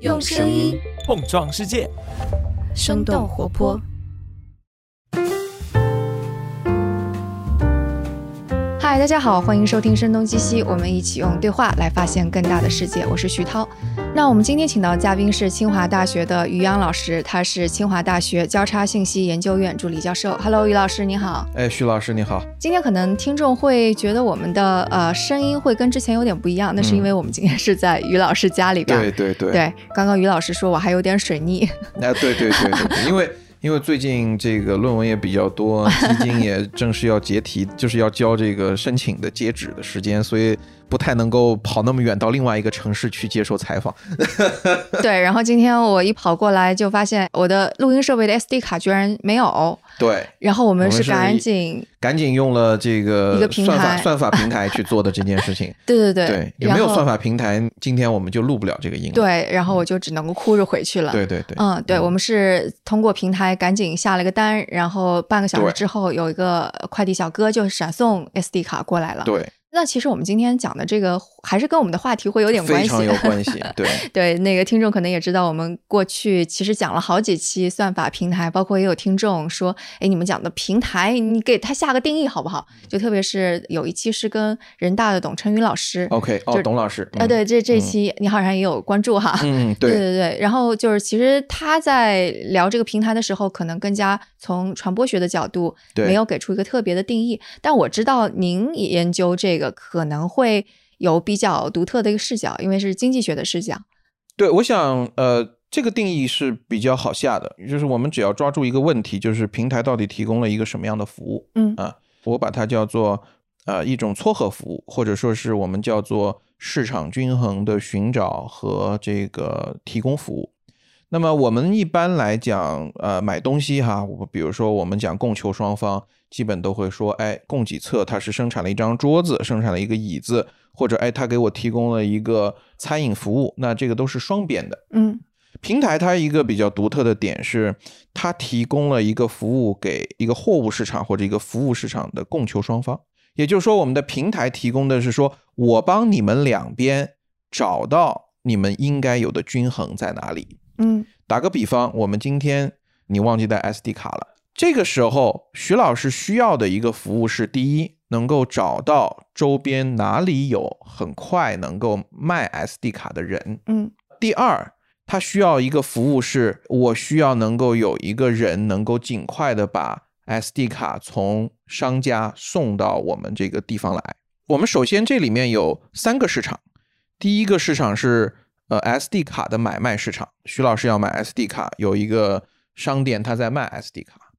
用声音碰撞世界，生动活泼。嗨，大家好，欢迎收听《声东击西》，我们一起用对话来发现更大的世界。我是徐涛。那我们今天请到的嘉宾是清华大学的于洋老师，他是清华大学交叉信息研究院助理教授。Hello，于老师，你好。哎，徐老师，你好。今天可能听众会觉得我们的呃声音会跟之前有点不一样，那是因为我们今天是在于老师家里边。对对对。对，刚刚于老师说我还有点水逆。哎，对对对对，因为。因为最近这个论文也比较多，基金也正式要结题，就是要交这个申请的截止的时间，所以不太能够跑那么远到另外一个城市去接受采访。对，然后今天我一跑过来就发现我的录音设备的 SD 卡居然没有。对，然后我们是赶紧赶紧用了这个一个平台 算法平台去做的这件事情。对对对，对，有没有算法平台，今天我们就录不了这个音。对，然后我就只能够哭着回去了。对对对，嗯，对，我们是通过平台赶紧下了个单，然后半个小时之后有一个快递小哥就闪送 SD 卡过来了。对。那其实我们今天讲的这个还是跟我们的话题会有点关系，非常有关系。对对，那个听众可能也知道，我们过去其实讲了好几期算法平台，包括也有听众说，哎，你们讲的平台，你给他下个定义好不好？就特别是有一期是跟人大的董成宇老师，OK，哦，董老师，啊，对，这这期你好像也有关注哈，嗯，对对对。然后就是其实他在聊这个平台的时候，可能更加从传播学的角度，没有给出一个特别的定义。但我知道您研究这个。可能会有比较独特的一个视角，因为是经济学的视角。对，我想，呃，这个定义是比较好下的，就是我们只要抓住一个问题，就是平台到底提供了一个什么样的服务。嗯啊，我把它叫做呃一种撮合服务，或者说是我们叫做市场均衡的寻找和这个提供服务。那么我们一般来讲，呃，买东西哈，我比如说我们讲供求双方。基本都会说，哎，供给侧它是生产了一张桌子，生产了一个椅子，或者哎，它给我提供了一个餐饮服务，那这个都是双边的。嗯，平台它一个比较独特的点是，它提供了一个服务给一个货物市场或者一个服务市场的供求双方，也就是说，我们的平台提供的是说我帮你们两边找到你们应该有的均衡在哪里。嗯，打个比方，我们今天你忘记带 SD 卡了。这个时候，徐老师需要的一个服务是：第一，能够找到周边哪里有很快能够卖 SD 卡的人；嗯，第二，他需要一个服务是，我需要能够有一个人能够尽快的把 SD 卡从商家送到我们这个地方来。我们首先这里面有三个市场，第一个市场是呃 SD 卡的买卖市场，徐老师要买 SD 卡，有一个商店他在卖 SD 卡。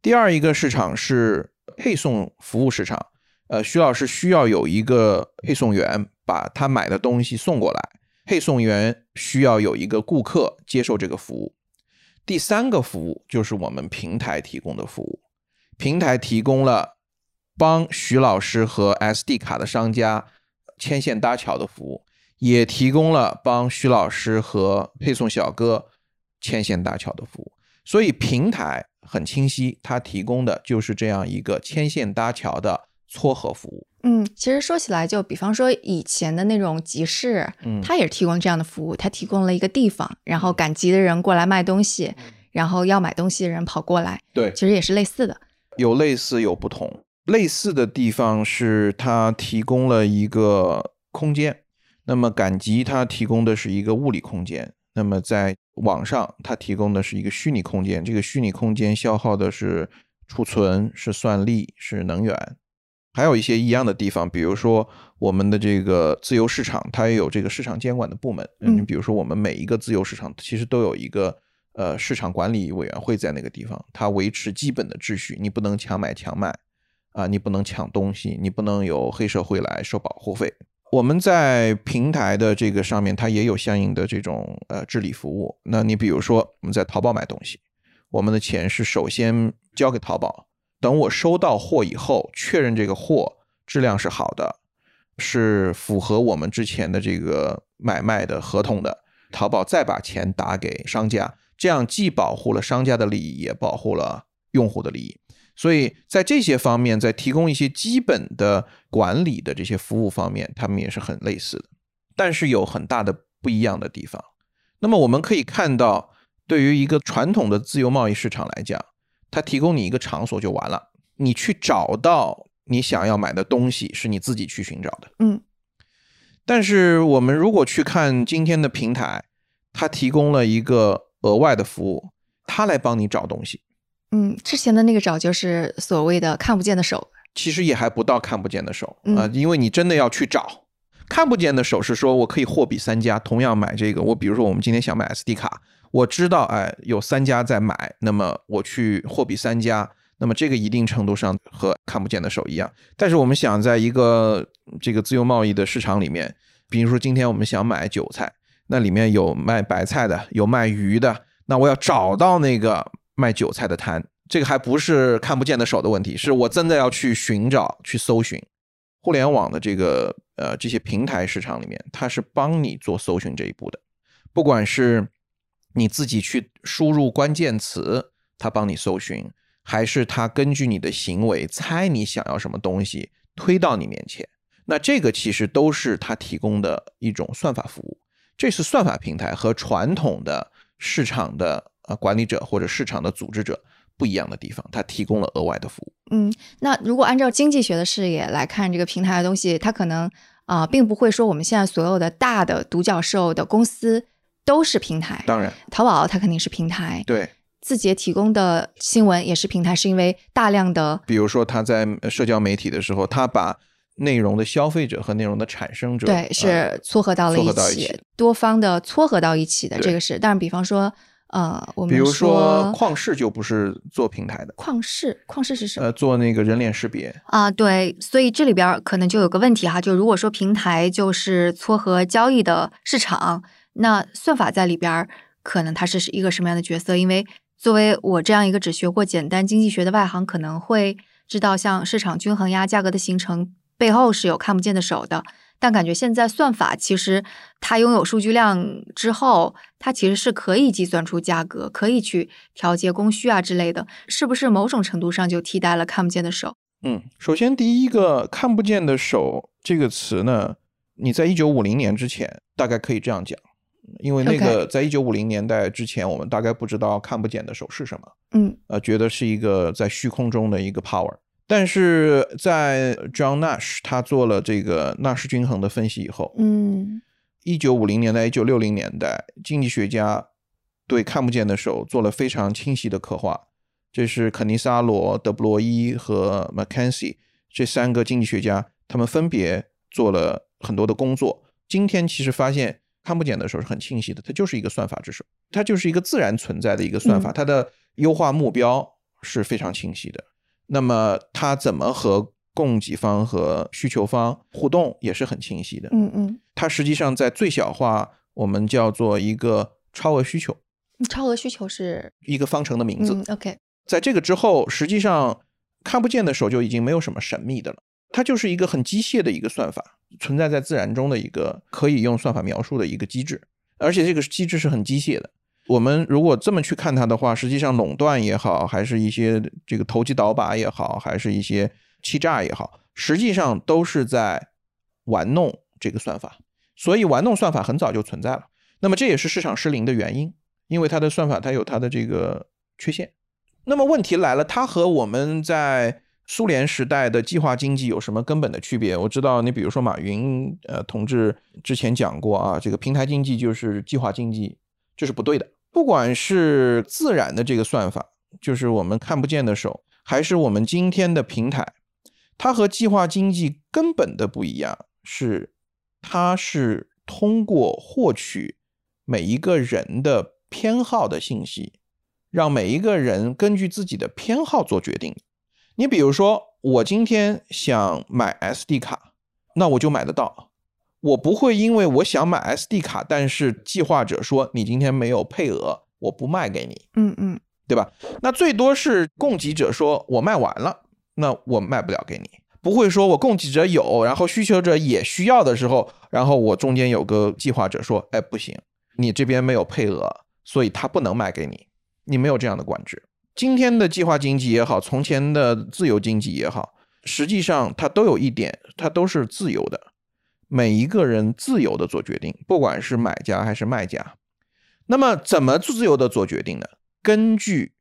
第二一个市场是配送服务市场，呃，徐老师需要有一个配送员把他买的东西送过来，配送员需要有一个顾客接受这个服务。第三个服务就是我们平台提供的服务，平台提供了帮徐老师和 SD 卡的商家牵线搭桥的服务，也提供了帮徐老师和配送小哥牵线搭桥的服务，所以平台。很清晰，它提供的就是这样一个牵线搭桥的撮合服务。嗯，其实说起来，就比方说以前的那种集市，嗯，它也是提供这样的服务，它提供了一个地方，然后赶集的人过来卖东西，然后要买东西的人跑过来。对，其实也是类似的。有类似，有不同。类似的地方是它提供了一个空间，那么赶集它提供的是一个物理空间。那么在网上，它提供的是一个虚拟空间，这个虚拟空间消耗的是储存、是算力、是能源，还有一些一样的地方，比如说我们的这个自由市场，它也有这个市场监管的部门。嗯，比如说我们每一个自由市场其实都有一个呃市场管理委员会在那个地方，它维持基本的秩序，你不能强买强卖啊，你不能抢东西，你不能有黑社会来收保护费。我们在平台的这个上面，它也有相应的这种呃治理服务。那你比如说，我们在淘宝买东西，我们的钱是首先交给淘宝，等我收到货以后，确认这个货质量是好的，是符合我们之前的这个买卖的合同的，淘宝再把钱打给商家，这样既保护了商家的利益，也保护了用户的利益。所以在这些方面，在提供一些基本的管理的这些服务方面，他们也是很类似的，但是有很大的不一样的地方。那么我们可以看到，对于一个传统的自由贸易市场来讲，它提供你一个场所就完了，你去找到你想要买的东西是你自己去寻找的。嗯，但是我们如果去看今天的平台，它提供了一个额外的服务，它来帮你找东西。嗯，之前的那个找就是所谓的看不见的手，其实也还不到看不见的手嗯啊、因为你真的要去找。看不见的手是说我可以货比三家，同样买这个，我比如说我们今天想买 SD 卡，我知道哎有三家在买，那么我去货比三家，那么这个一定程度上和看不见的手一样。但是我们想在一个这个自由贸易的市场里面，比如说今天我们想买韭菜，那里面有卖白菜的，有卖鱼的，那我要找到那个卖韭菜的摊，这个还不是看不见的手的问题，是我真的要去寻找、去搜寻。互联网的这个呃这些平台市场里面，它是帮你做搜寻这一步的，不管是你自己去输入关键词，它帮你搜寻，还是它根据你的行为猜你想要什么东西推到你面前，那这个其实都是它提供的一种算法服务。这是算法平台和传统的市场的呃管理者或者市场的组织者不一样的地方，它提供了额外的服务。嗯，那如果按照经济学的视野来看这个平台的东西，它可能啊、并不会说我们现在所有的大的独角兽的公司都是平台。当然，淘宝它肯定是平台，对，字节提供的新闻也是平台，是因为大量的比如说他在社交媒体的时候，他把内容的消费者和内容的产生者对呃是撮合到了一起，多方的撮合到一起的，这个是。但是比方说，呃，我们比如说说旷视就不是做平台的，旷视，旷视是什么？呃，做那个人脸识别，啊，对，所以这里边可能就有个问题哈，就如果说平台就是撮合交易的市场，那算法在里边可能它是一个什么样的角色？因为作为我这样一个只学过简单经济学的外行，可能会知道像市场均衡呀、价格的形成背后是有看不见的手的。但感觉现在算法其实它拥有数据量之后，它其实是可以计算出价格，可以去调节供需啊之类的，是不是某种程度上就替代了看不见的手？嗯，首先第一个看不见的手这个词呢，你在一九五零年之前大概可以这样讲，因为那个在一九五零年代之前，我们大概不知道看不见的手是什么，嗯呃，觉得是一个在虚空中的一个 power。但是在 John Nash 他做了这个纳什均衡的分析以后，嗯一九五零年代、一九六零年代，经济学家对看不见的手做了非常清晰的刻画。这是肯尼斯阿罗、德布罗伊和 Mackenzie 这三个经济学家，他们分别做了很多的工作。今天其实发现看不见的手是很清晰的，它就是一个算法之手，它就是一个自然存在的一个算法，嗯它的优化目标是非常清晰的。那么它怎么和供给方和需求方互动也是很清晰的。嗯嗯，它实际上在最小化，我们叫做一个超额需求，超额需求是一个方程的名字。嗯 OK，在这个之后，实际上看不见的手就已经没有什么神秘的了，它就是一个很机械的一个算法，存在在自然中的一个可以用算法描述的一个机制，而且这个机制是很机械的。我们如果这么去看它的话，实际上垄断也好，还是一些这个投机倒把也好，还是一些欺诈也好，实际上都是在玩弄这个算法。所以玩弄算法很早就存在了。那么这也是市场失灵的原因，因为它的算法它有它的这个缺陷。那么问题来了，它和我们在苏联时代的计划经济有什么根本的区别？我知道你比如说马云呃同志之前讲过啊，这个平台经济就是计划经济，这是不对的。不管是自然的这个算法，就是我们看不见的手，还是我们今天的平台，它和计划经济根本的不一样，是它是通过获取每一个人的偏好的信息，让每一个人根据自己的偏好做决定。你比如说，我今天想买 SD 卡，那我就买得到。我不会因为我想买 SD 卡，但是计划者说你今天没有配额，我不卖给你，嗯嗯对吧？那最多是供给者说我卖完了，那我卖不了给你。不会说我供给者有，然后需求者也需要的时候，然后我中间有个计划者说，哎，不行，你这边没有配额，所以他不能卖给你，你没有这样的管制。今天的计划经济也好，从前的自由经济也好，实际上它都有一点，它都是自由的，每一个人自由的做决定，不管是买家还是卖家。那么怎么自由的做决定呢？根据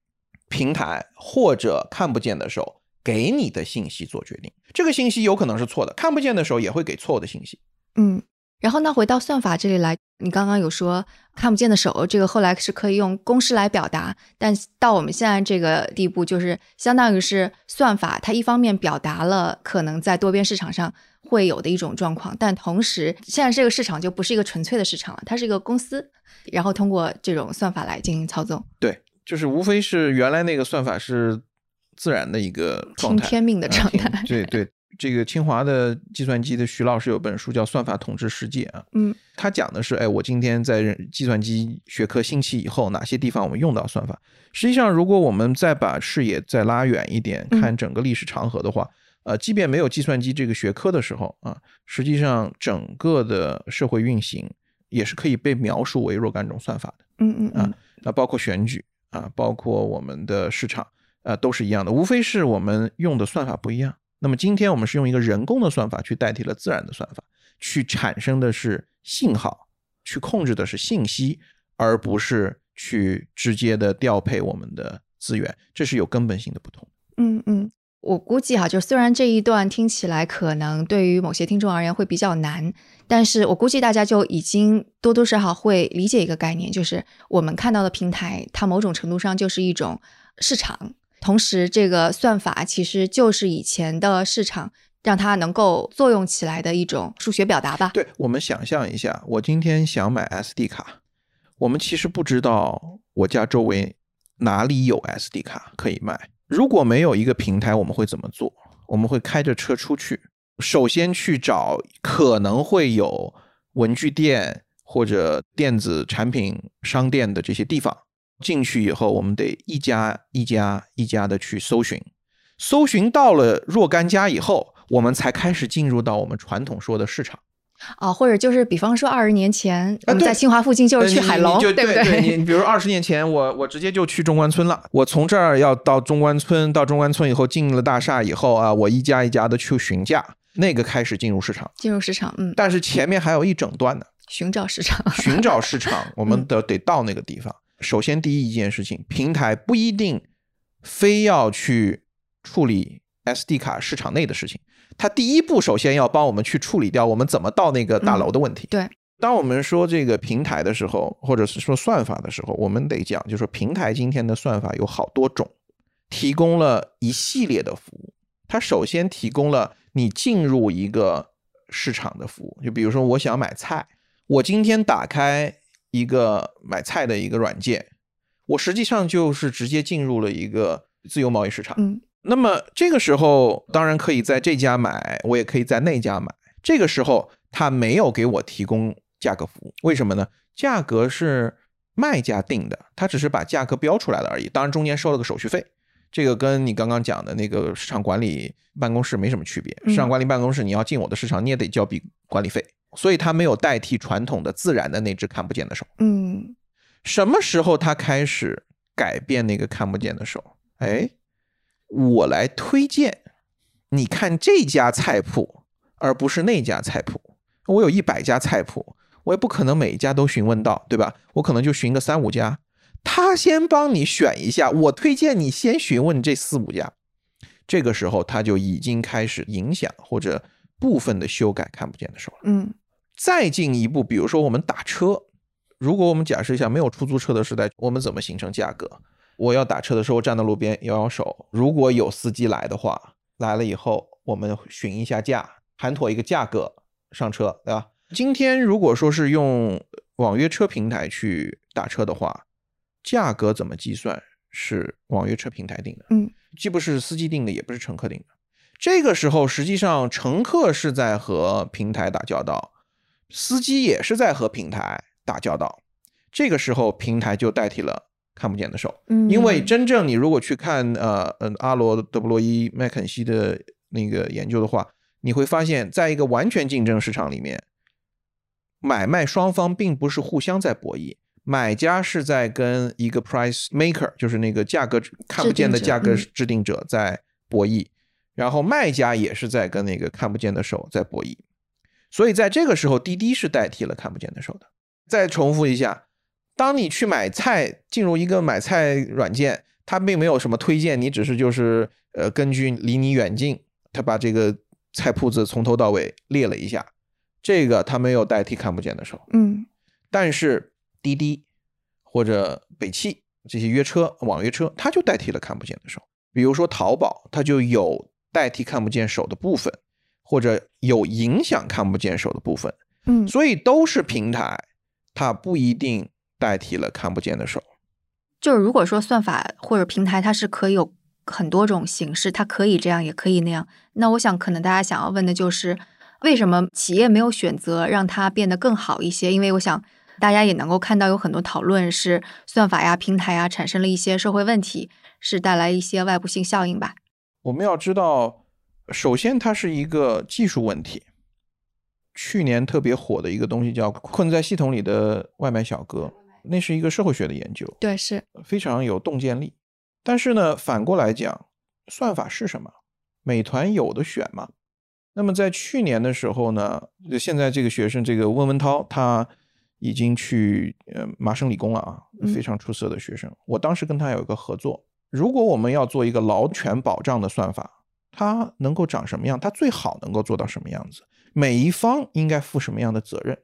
平台或者看不见的手给你的信息做决定，这个信息有可能是错的，看不见的手也会给错误的信息。嗯。然后呢，回到算法这里来，你刚刚有说看不见的手，这个后来是可以用公式来表达，但到我们现在这个地步，就是相当于是算法，它一方面表达了可能在多边市场上会有的一种状况，但同时现在这个市场就不是一个纯粹的市场了，它是一个公司，然后通过这种算法来进行操纵。对，就是无非是原来那个算法是自然的一个状态，听天命的状态。对对。这个清华的计算机的徐老师有本书叫《算法统治世界》啊，嗯，他讲的是，哎，我今天在计算机学科兴起以后，哪些地方我们用到算法？实际上，如果我们再把视野再拉远一点，看整个历史长河的话，呃，即便没有计算机这个学科的时候啊，实际上整个的社会运行也是可以被描述为若干种算法的，嗯嗯啊，那包括选举啊，包括我们的市场啊，都是一样的，无非是我们用的算法不一样。那么今天我们是用一个人工的算法去代替了自然的算法，去产生的是信号，去控制的是信息，而不是去直接的调配我们的资源，这是有根本性的不同。嗯嗯，我估计哈，就虽然这一段听起来可能对于某些听众而言会比较难，但是我估计大家就已经多多少少会理解一个概念，就是我们看到的平台，它某种程度上就是一种市场。同时，这个算法其实就是以前的市场让它能够作用起来的一种数学表达吧。对，我们想象一下，我今天想买 SD 卡，我们其实不知道我家周围哪里有 SD 卡可以卖。如果没有一个平台，我们会怎么做？我们会开着车出去，首先去找可能会有文具店或者电子产品商店的这些地方。进去以后，我们得一家一家一家的去搜寻，搜寻到了若干家以后，我们才开始进入到我们传统说的市场。啊，或者就是比方说二十年前，我们在清华附近就是去海龙，对不对？你比如二十年前，我我直接就去中关村了。我从这儿要到中关村，到中关村以后进了大厦以后啊，我一家一家的去询价，那个开始进入市场。进入市场，嗯。但是前面还有一整段呢，寻找市场，寻找市场，我们得得到那个地方。首先，第一一件事情，平台不一定非要去处理 SD 卡市场内的事情。它第一步首先要帮我们去处理掉我们怎么到那个大楼的问题。对，当我们说这个平台的时候，或者是说算法的时候，我们得讲，就是说平台今天的算法有好多种，提供了一系列的服务。它首先提供了你进入一个市场的服务，就比如说我想买菜，我今天打开。一个买菜的一个软件，我实际上就是直接进入了一个自由贸易市场。嗯，那么这个时候当然可以在这家买，我也可以在那家买。这个时候他没有给我提供价格服务，为什么呢？价格是卖家定的，他只是把价格标出来了而已。当然中间收了个手续费，这个跟你刚刚讲的那个市场管理办公室没什么区别。市场管理办公室你要进我的市场，你也得交笔管理费。所以他没有代替传统的自然的那只看不见的手。嗯，什么时候他开始改变那个看不见的手？哎，我来推荐，你看这家菜谱，而不是那家菜谱。我有一百家菜谱，我也不可能每一家都询问到，对吧？我可能就询个三五家，他先帮你选一下，我推荐你先询问这四五家。这个时候他就已经开始影响或者部分的修改看不见的手了。嗯。再进一步，比如说我们打车，如果我们假设一下没有出租车的时代，我们怎么形成价格？我要打车的时候站在路边摇摇手，如果有司机来的话，来了以后我们询一下价，谈妥一个价格上车，对吧？今天如果说是用网约车平台去打车的话，价格怎么计算是网约车平台定的，嗯，既不是司机定的，也不是乘客定的。这个时候实际上乘客是在和平台打交道。司机也是在和平台打交道，这个时候平台就代替了看不见的手。嗯，因为真正你如果去看呃嗯阿罗德布洛伊麦肯锡的那个研究的话，你会发现在一个完全竞争市场里面，买卖双方并不是互相在博弈，买家是在跟一个 price maker，就是那个价格看不见的价格制定者在博弈，然后卖家也是在跟那个看不见的手在博弈。所以在这个时候，滴滴是代替了看不见的手的。再重复一下，当你去买菜，进入一个买菜软件，它并没有什么推荐，你只是就是呃根据离你远近，它把这个菜铺子从头到尾列了一下，这个它没有代替看不见的手。嗯，但是滴滴或者北汽这些约车、网约车，它就代替了看不见的手。比如说淘宝，它就有代替看不见手的部分，或者有影响看不见手的部分。嗯，所以都是平台，它不一定代替了看不见的手。就是如果说算法或者平台，它是可以有很多种形式，它可以这样，也可以那样。那我想，可能大家想要问的就是，为什么企业没有选择让它变得更好一些？因为我想大家也能够看到，有很多讨论是算法呀、平台呀产生了一些社会问题，是带来一些外部性效应吧。我们要知道，首先它是一个技术问题。去年特别火的一个东西叫“困在系统里的外卖小哥”，那是一个社会学的研究，对，是非常有洞见力。但是呢，反过来讲，算法是什么？美团有的选吗？那么在去年的时候呢，现在这个学生这个温文涛，他已经去呃麻省理工了啊，非常出色的学生。我当时跟他有一个合作，如果我们要做一个劳权保障的算法，它能够长什么样？它最好能够做到什么样子？每一方应该负什么样的责任？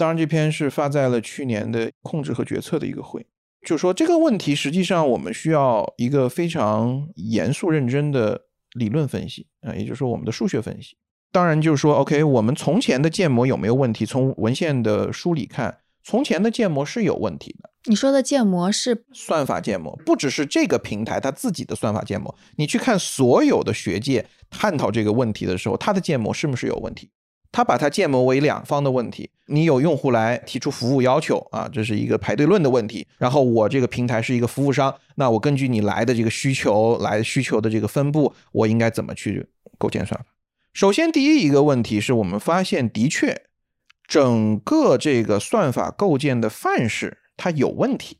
当然，这篇是发在了去年的控制和决策的一个会，就说这个问题实际上我们需要一个非常严肃认真的理论分析啊，也就是说我们的数学分析。当然，就是说，OK，我们从前的建模有没有问题？从文献的梳理看，从前的建模是有问题的。你说的建模是算法建模，不只是这个平台它自己的算法建模，你去看所有的学界探讨这个问题的时候，它的建模是不是有问题？他把它建模为两方的问题，你有用户来提出服务要求啊，这是一个排队论的问题。然后我这个平台是一个服务商，那我根据你来的这个需求来需求的这个分布，我应该怎么去构建算法？首先，第一一个问题是我们发现，的确，整个这个算法构建的范式它有问题。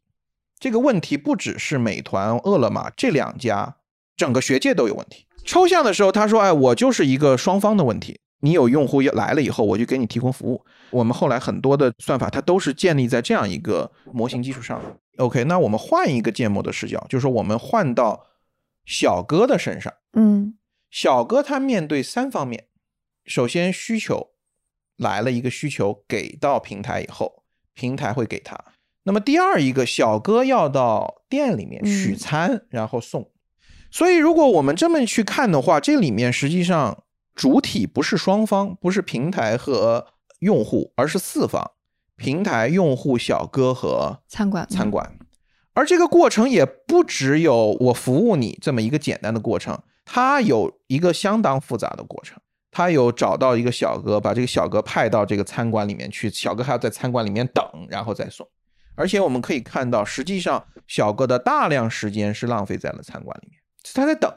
这个问题不只是美团、饿了么这两家，整个学界都有问题。抽象的时候，他说：“哎，我就是一个双方的问题。”你有用户要来了以后，我就给你提供服务。我们后来很多的算法，它都是建立在这样一个模型基础上。OK，那我们换一个建模的视角，就是说我们换到小哥的身上。嗯，小哥他面对三方面：首先需求来了一个需求给到平台以后，平台会给他。那么第二一个，小哥要到店里面取餐，然后送。所以如果我们这么去看的话，这里面实际上。主体不是双方，不是平台和用户，而是四方：平台、用户、小哥和餐馆。餐馆。而这个过程也不只有我服务你这么一个简单的过程，它有一个相当复杂的过程。他有找到一个小哥，把这个小哥派到这个餐馆里面去，小哥还要在餐馆里面等，然后再送。而且我们可以看到，实际上小哥的大量时间是浪费在了餐馆里面，他在等。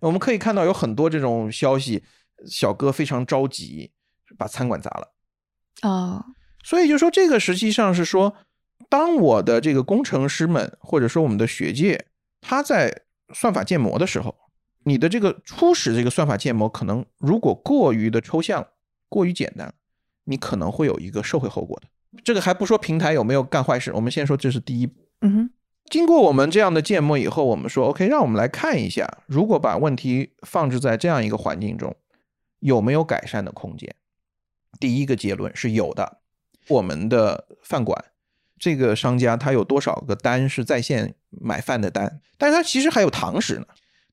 我们可以看到有很多这种消息。小哥非常着急，把餐馆砸了。哦，所以就说这个实际上是说，当我的这个工程师们或者说我们的学界，他在算法建模的时候，你的这个初始这个算法建模可能如果过于的抽象、过于简单，你可能会有一个社会后果的。这个还不说平台有没有干坏事，我们先说这是第一步。嗯哼。经过我们这样的建模以后，我们说 OK，让我们来看一下，如果把问题放置在这样一个环境中。有没有改善的空间？第一个结论是有的。我们的饭馆这个商家他有多少个单是在线买饭的单？但是他其实还有堂食呢。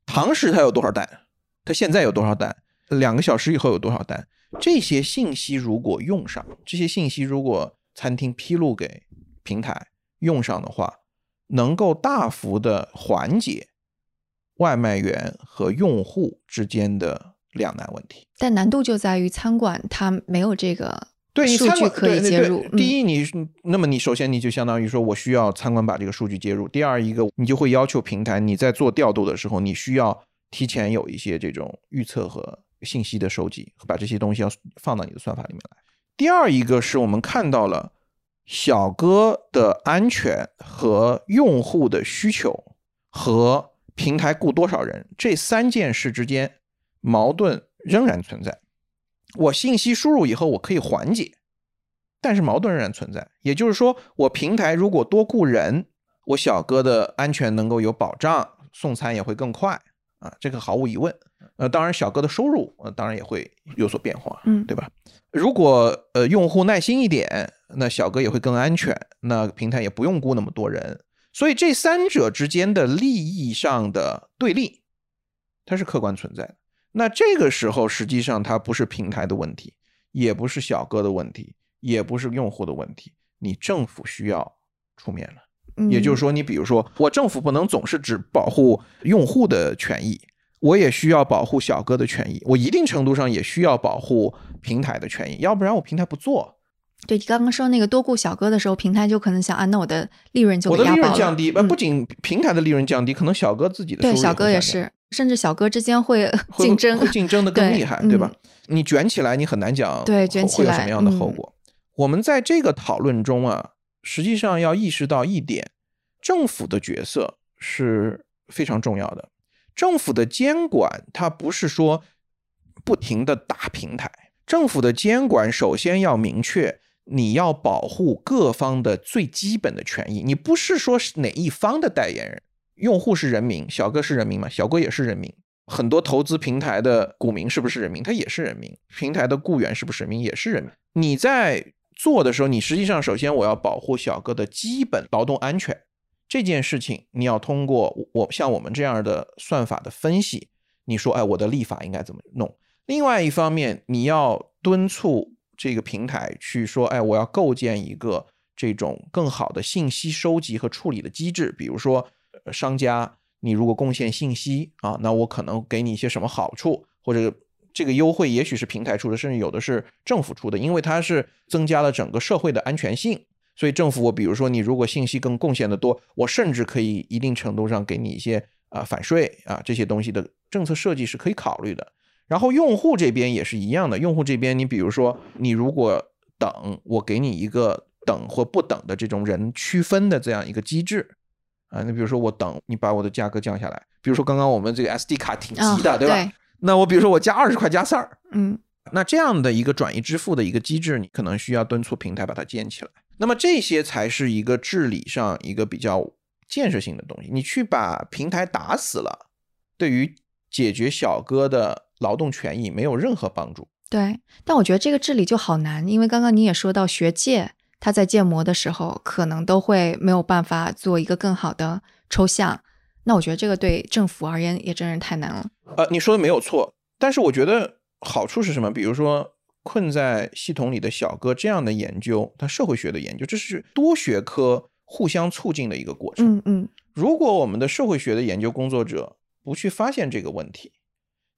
堂食他有多少单？他现在有多少单？两个小时以后有多少单？这些信息如果用上，这些信息如果餐厅披露给平台用上的话，能够大幅的缓解外卖员和用户之间的。两难问题，但难度就在于餐馆它没有这个对数据可以接入。第一，你那么你首先你就相当于说我需要餐馆把这个数据接入。第二一个，你就会要求平台你在做调度的时候，你需要提前有一些这种预测和信息的收集，把这些东西要放到你的算法里面来。第二一个是我们看到了小哥的安全和用户的需求和平台雇多少人这三件事之间。矛盾仍然存在。我信息输入以后，我可以缓解，但是矛盾仍然存在。也就是说，我平台如果多雇人，我小哥的安全能够有保障，送餐也会更快啊，这个毫无疑问。呃，当然小哥的收入呃当然也会有所变化，嗯，对吧？如果呃用户耐心一点，那小哥也会更安全，那平台也不用雇那么多人。所以这三者之间的利益上的对立，它是客观存在的。那这个时候实际上它不是平台的问题，也不是小哥的问题，也不是用户的问题，你政府需要出面了。也就是说，你比如说，我政府不能总是只保护用户的权益，我也需要保护小哥的权益，我一定程度上也需要保护平台的权益，要不然我平台不做。对，你刚刚说那个多雇小哥的时候，平台就可能想啊，那我的利润就我的利润降低，呃，不仅平台的利润降低，可能小哥自己的对小哥也是，甚至小哥之间会 竞争，会竞争的更厉害，对吧？你卷起来，你很难讲对卷起来会有什么样的后果。我们在这个讨论中啊，实际上要意识到一点，政府的角色是非常重要的。政府的监管，它不是说不停的打平台，政府的监管首先要明确。你要保护各方的最基本的权益，你不是说是哪一方的代言人。用户是人民，小哥是人民吗？小哥也是人民。很多投资平台的股民是不是人民？他也是人民。平台的雇员是不是人民？也是人民。你在做的时候，你实际上首先我要保护小哥的基本劳动安全这件事情，你要通过我像我们这样的算法的分析，你说哎，我的立法应该怎么弄？另外一方面，你要敦促。这个平台去说，哎，我要构建一个这种更好的信息收集和处理的机制。比如说，商家，你如果贡献信息啊，那我可能给你一些什么好处，或者这个优惠也许是平台出的，甚至有的是政府出的，因为它是增加了整个社会的安全性。所以政府，我比如说你如果信息更贡献的多，我甚至可以一定程度上给你一些啊返税啊这些东西的政策设计是可以考虑的。然后用户这边也是一样的，用户这边，你比如说，你如果等，我给你一个等或不等的这种人区分的这样一个机制啊，那比如说我等，你把我的价格降下来，比如说刚刚我们这个 SD 卡挺急的，对吧？那我比如说我加二十块加三儿，嗯，那这样的一个转移支付的一个机制，你可能需要敦促平台把它建起来。那么这些才是一个治理上一个比较建设性的东西。你去把平台打死了，对于解决小哥的。劳动权益没有任何帮助。对，但我觉得这个治理就好难，因为刚刚你也说到，学界他在建模的时候，可能都会没有办法做一个更好的抽象。那我觉得这个对政府而言也真是太难了。呃，你说的没有错，但是我觉得好处是什么？比如说困在系统里的小哥这样的研究，它社会学的研究，这是多学科互相促进的一个过程。嗯嗯，如果我们的社会学的研究工作者不去发现这个问题，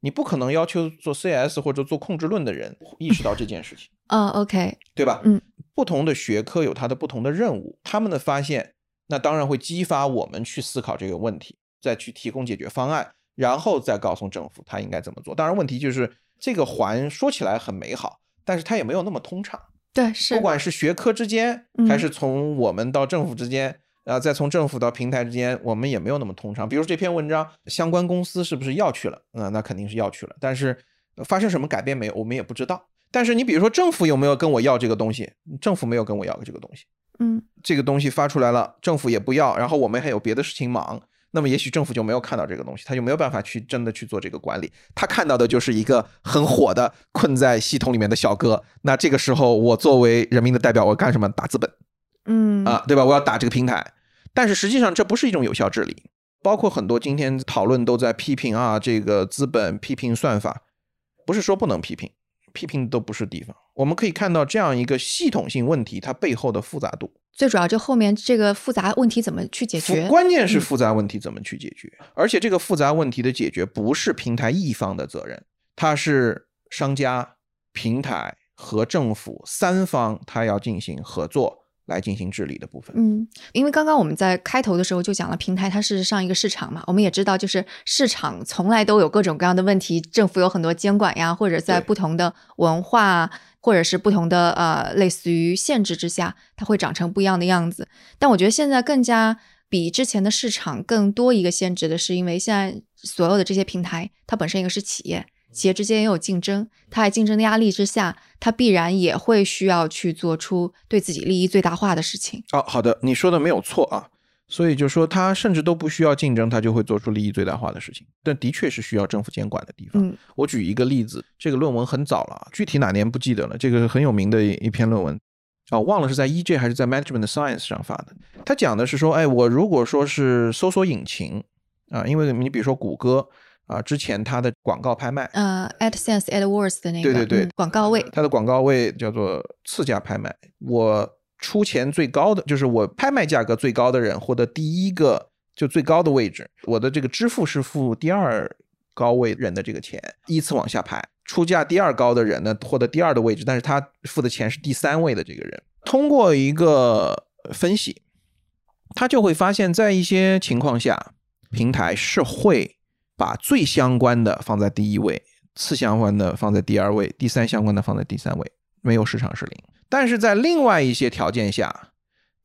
你不可能要求做 CS 或者做控制论的人意识到这件事情啊，OK，对吧？嗯，不同的学科有它的不同的任务，他们的发现，那当然会激发我们去思考这个问题，再去提供解决方案，然后再告诉政府他应该怎么做。当然，问题就是这个环说起来很美好，但是它也没有那么通畅。对，是，不管是学科之间，还是从我们到政府之间。然后再从政府到平台之间，我们也没有那么通畅。比如这篇文章，相关公司是不是要去了？嗯，那肯定是要去了。但是发生什么改变没有，我们也不知道。但是你比如说政府有没有跟我要这个东西？政府没有跟我要这个东西。嗯，这个东西发出来了，政府也不要，然后我们还有别的事情忙，那么也许政府就没有看到这个东西，他就没有办法去真的去做这个管理。他看到的就是一个很火的困在系统里面的小哥。那这个时候我作为人民的代表，我干什么？打资本。嗯啊，对吧？我要打这个平台。但是实际上这不是一种有效治理，包括很多今天讨论都在批评啊，这个资本批评算法，不是说不能批评，批评都不是地方。我们可以看到这样一个系统性问题它背后的复杂度，最主要就后面这个复杂问题怎么去解决？关键是复杂问题怎么去解决，而且这个复杂问题的解决不是平台一方的责任，它是商家、平台和政府三方，它要进行合作。来进行治理的部分。嗯，因为刚刚我们在开头的时候就讲了，平台它事实上一个市场嘛，我们也知道，就是市场从来都有各种各样的问题，政府有很多监管呀，或者在不同的文化或者是不同的呃类似于限制之下，它会长成不一样的样子。但我觉得现在更加比之前的市场更多一个限制的是，因为现在所有的这些平台，它本身一个是企业，企业之间也有竞争，它在竞争的压力之下，它必然也会需要去做出对自己利益最大化的事情。哦，好的，你说的没有错啊。所以就说它甚至都不需要竞争，它就会做出利益最大化的事情。但的确是需要政府监管的地方。我举一个例子，这个论文很早了，具体哪年不记得了。这个很有名的一篇论文，哦，忘了是在 EJ 还是在 Management Science 上发的。他讲的是说，哎，我如果说是搜索引擎啊，因为你比如说谷歌啊，之前它的广告拍卖，呃，AdSense AdWords 的那个，对对对，广告位，它的广告位叫做次价拍卖，我。出钱最高的就是我拍卖价格最高的人获得第一个就最高的位置，我的这个支付是付第二高位人的这个钱，依次往下排，出价第二高的人呢获得第二的位置，但是他付的钱是第三位的这个人。通过一个分析，他就会发现，在一些情况下，平台是会把最相关的放在第一位，次相关的放在第二位，第三相关的放在第三位，没有市场是零。但是在另外一些条件下，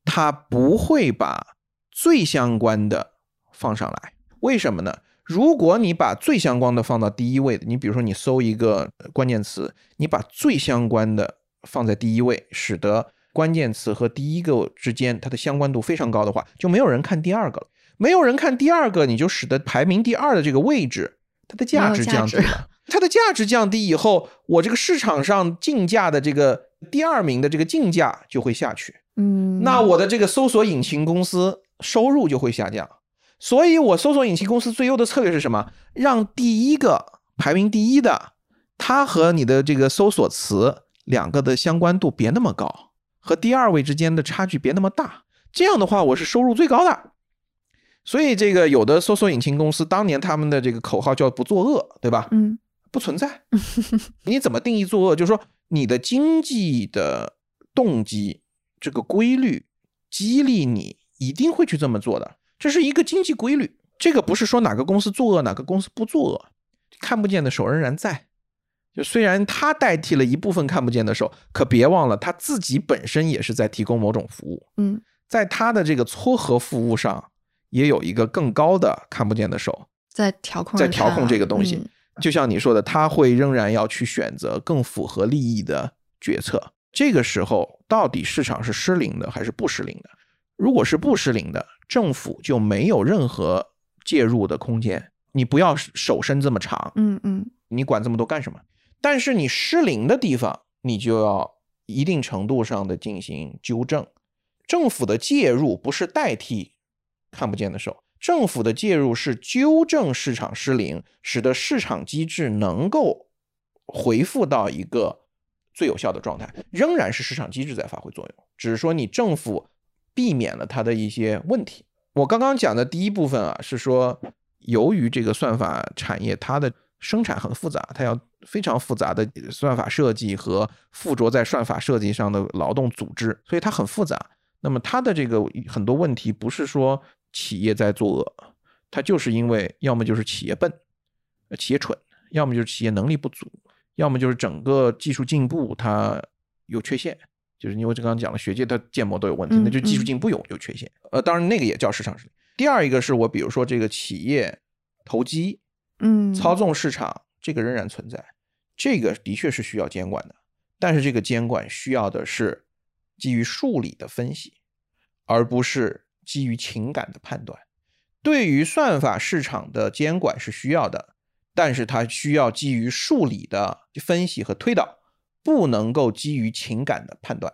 它不会把最相关的放上来。为什么呢？如果你把最相关的放到第一位，你比如说你搜一个关键词，你把最相关的放在第一位，使得关键词和第一个之间它的相关度非常高的话，就没有人看第二个了。没有人看第二个，你就使得排名第二的这个位置，它的价值降低了。它的价值降低以后，我这个市场上竞价的这个。第二名的这个竞价就会下去，嗯，那我的这个搜索引擎公司收入就会下降，所以我搜索引擎公司最优的策略是什么？让第一个排名第一的，它和你的这个搜索词两个的相关度别那么高，和第二位之间的差距别那么大，这样的话我是收入最高的。所以这个有的搜索引擎公司当年他们的这个口号叫不作恶，对吧？嗯，不存在。你怎么定义作恶？就是说。你的经济的动机，这个规律激励你一定会去这么做的，这是一个经济规律。这个不是说哪个公司作恶，哪个公司不作恶，看不见的手仍然在。就虽然它代替了一部分看不见的手，可别忘了它自己本身也是在提供某种服务。嗯，在它的这个撮合服务上，也有一个更高的看不见的手在调控，在调控这个东西。就像你说的，他会仍然要去选择更符合利益的决策。这个时候，到底市场是失灵的还是不失灵的？如果是不失灵的，政府就没有任何介入的空间。你不要手伸这么长，嗯嗯，你管这么多干什么？但是你失灵的地方，你就要一定程度上的进行纠正。政府的介入不是代替看不见的手。政府的介入是纠正市场失灵，使得市场机制能够回复到一个最有效的状态。仍然是市场机制在发挥作用，只是说你政府避免了它的一些问题。我刚刚讲的第一部分啊，是说由于这个算法产业它的生产很复杂，它要非常复杂的算法设计和附着在算法设计上的劳动组织，所以它很复杂。那么它的这个很多问题不是说。企业在作恶，它就是因为要么就是企业笨，企业蠢，要么就是企业能力不足，要么就是整个技术进步它有缺陷，就是因为这刚刚讲了，学界它建模都有问题，那就技术进步有有缺陷。呃，当然那个也叫市场。第二一个是我比如说这个企业投机，嗯，操纵市场，这个仍然存在，这个的确是需要监管的，但是这个监管需要的是基于数理的分析，而不是。基于情感的判断，对于算法市场的监管是需要的，但是它需要基于数理的分析和推导，不能够基于情感的判断。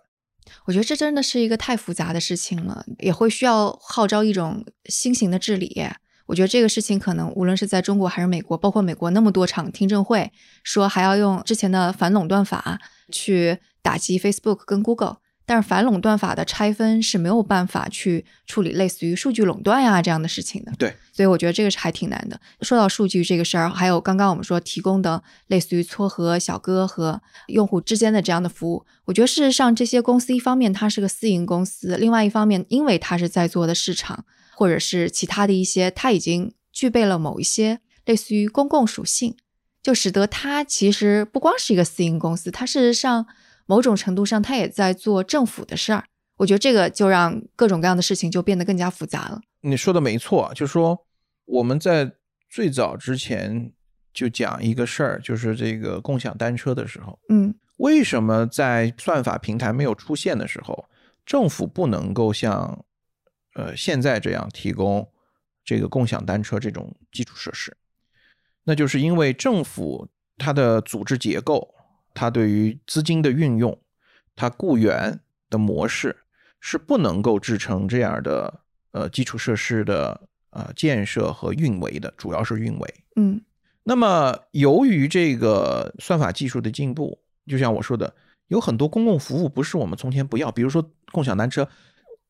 我觉得这真的是一个太复杂的事情了，也会需要号召一种新型的治理。我觉得这个事情可能无论是在中国还是美国，包括美国那么多场听证会说还要用之前的反垄断法去打击 Facebook 跟 Google。但是反垄断法的拆分是没有办法去处理类似于数据垄断呀这样的事情的。对，所以我觉得这个是还挺难的。说到数据这个事儿，还有刚刚我们说提供的类似于撮合小哥和用户之间的这样的服务，我觉得事实上这些公司一方面它是个私营公司，另外一方面因为它是在做的市场或者是其他的一些，它已经具备了某一些类似于公共属性，就使得它其实不光是一个私营公司，它事实上。某种程度上，他也在做政府的事儿。我觉得这个就让各种各样的事情就变得更加复杂了。你说的没错，就是说我们在最早之前就讲一个事儿，就是这个共享单车的时候，嗯为什么在算法平台没有出现的时候，政府不能够像呃现在这样提供这个共享单车这种基础设施？那就是因为政府它的组织结构，它对于资金的运用，它雇员的模式是不能够制成这样的呃基础设施的呃建设和运维的，主要是运维。嗯那么，由于这个算法技术的进步，就像我说的，有很多公共服务不是我们从前不要，比如说共享单车，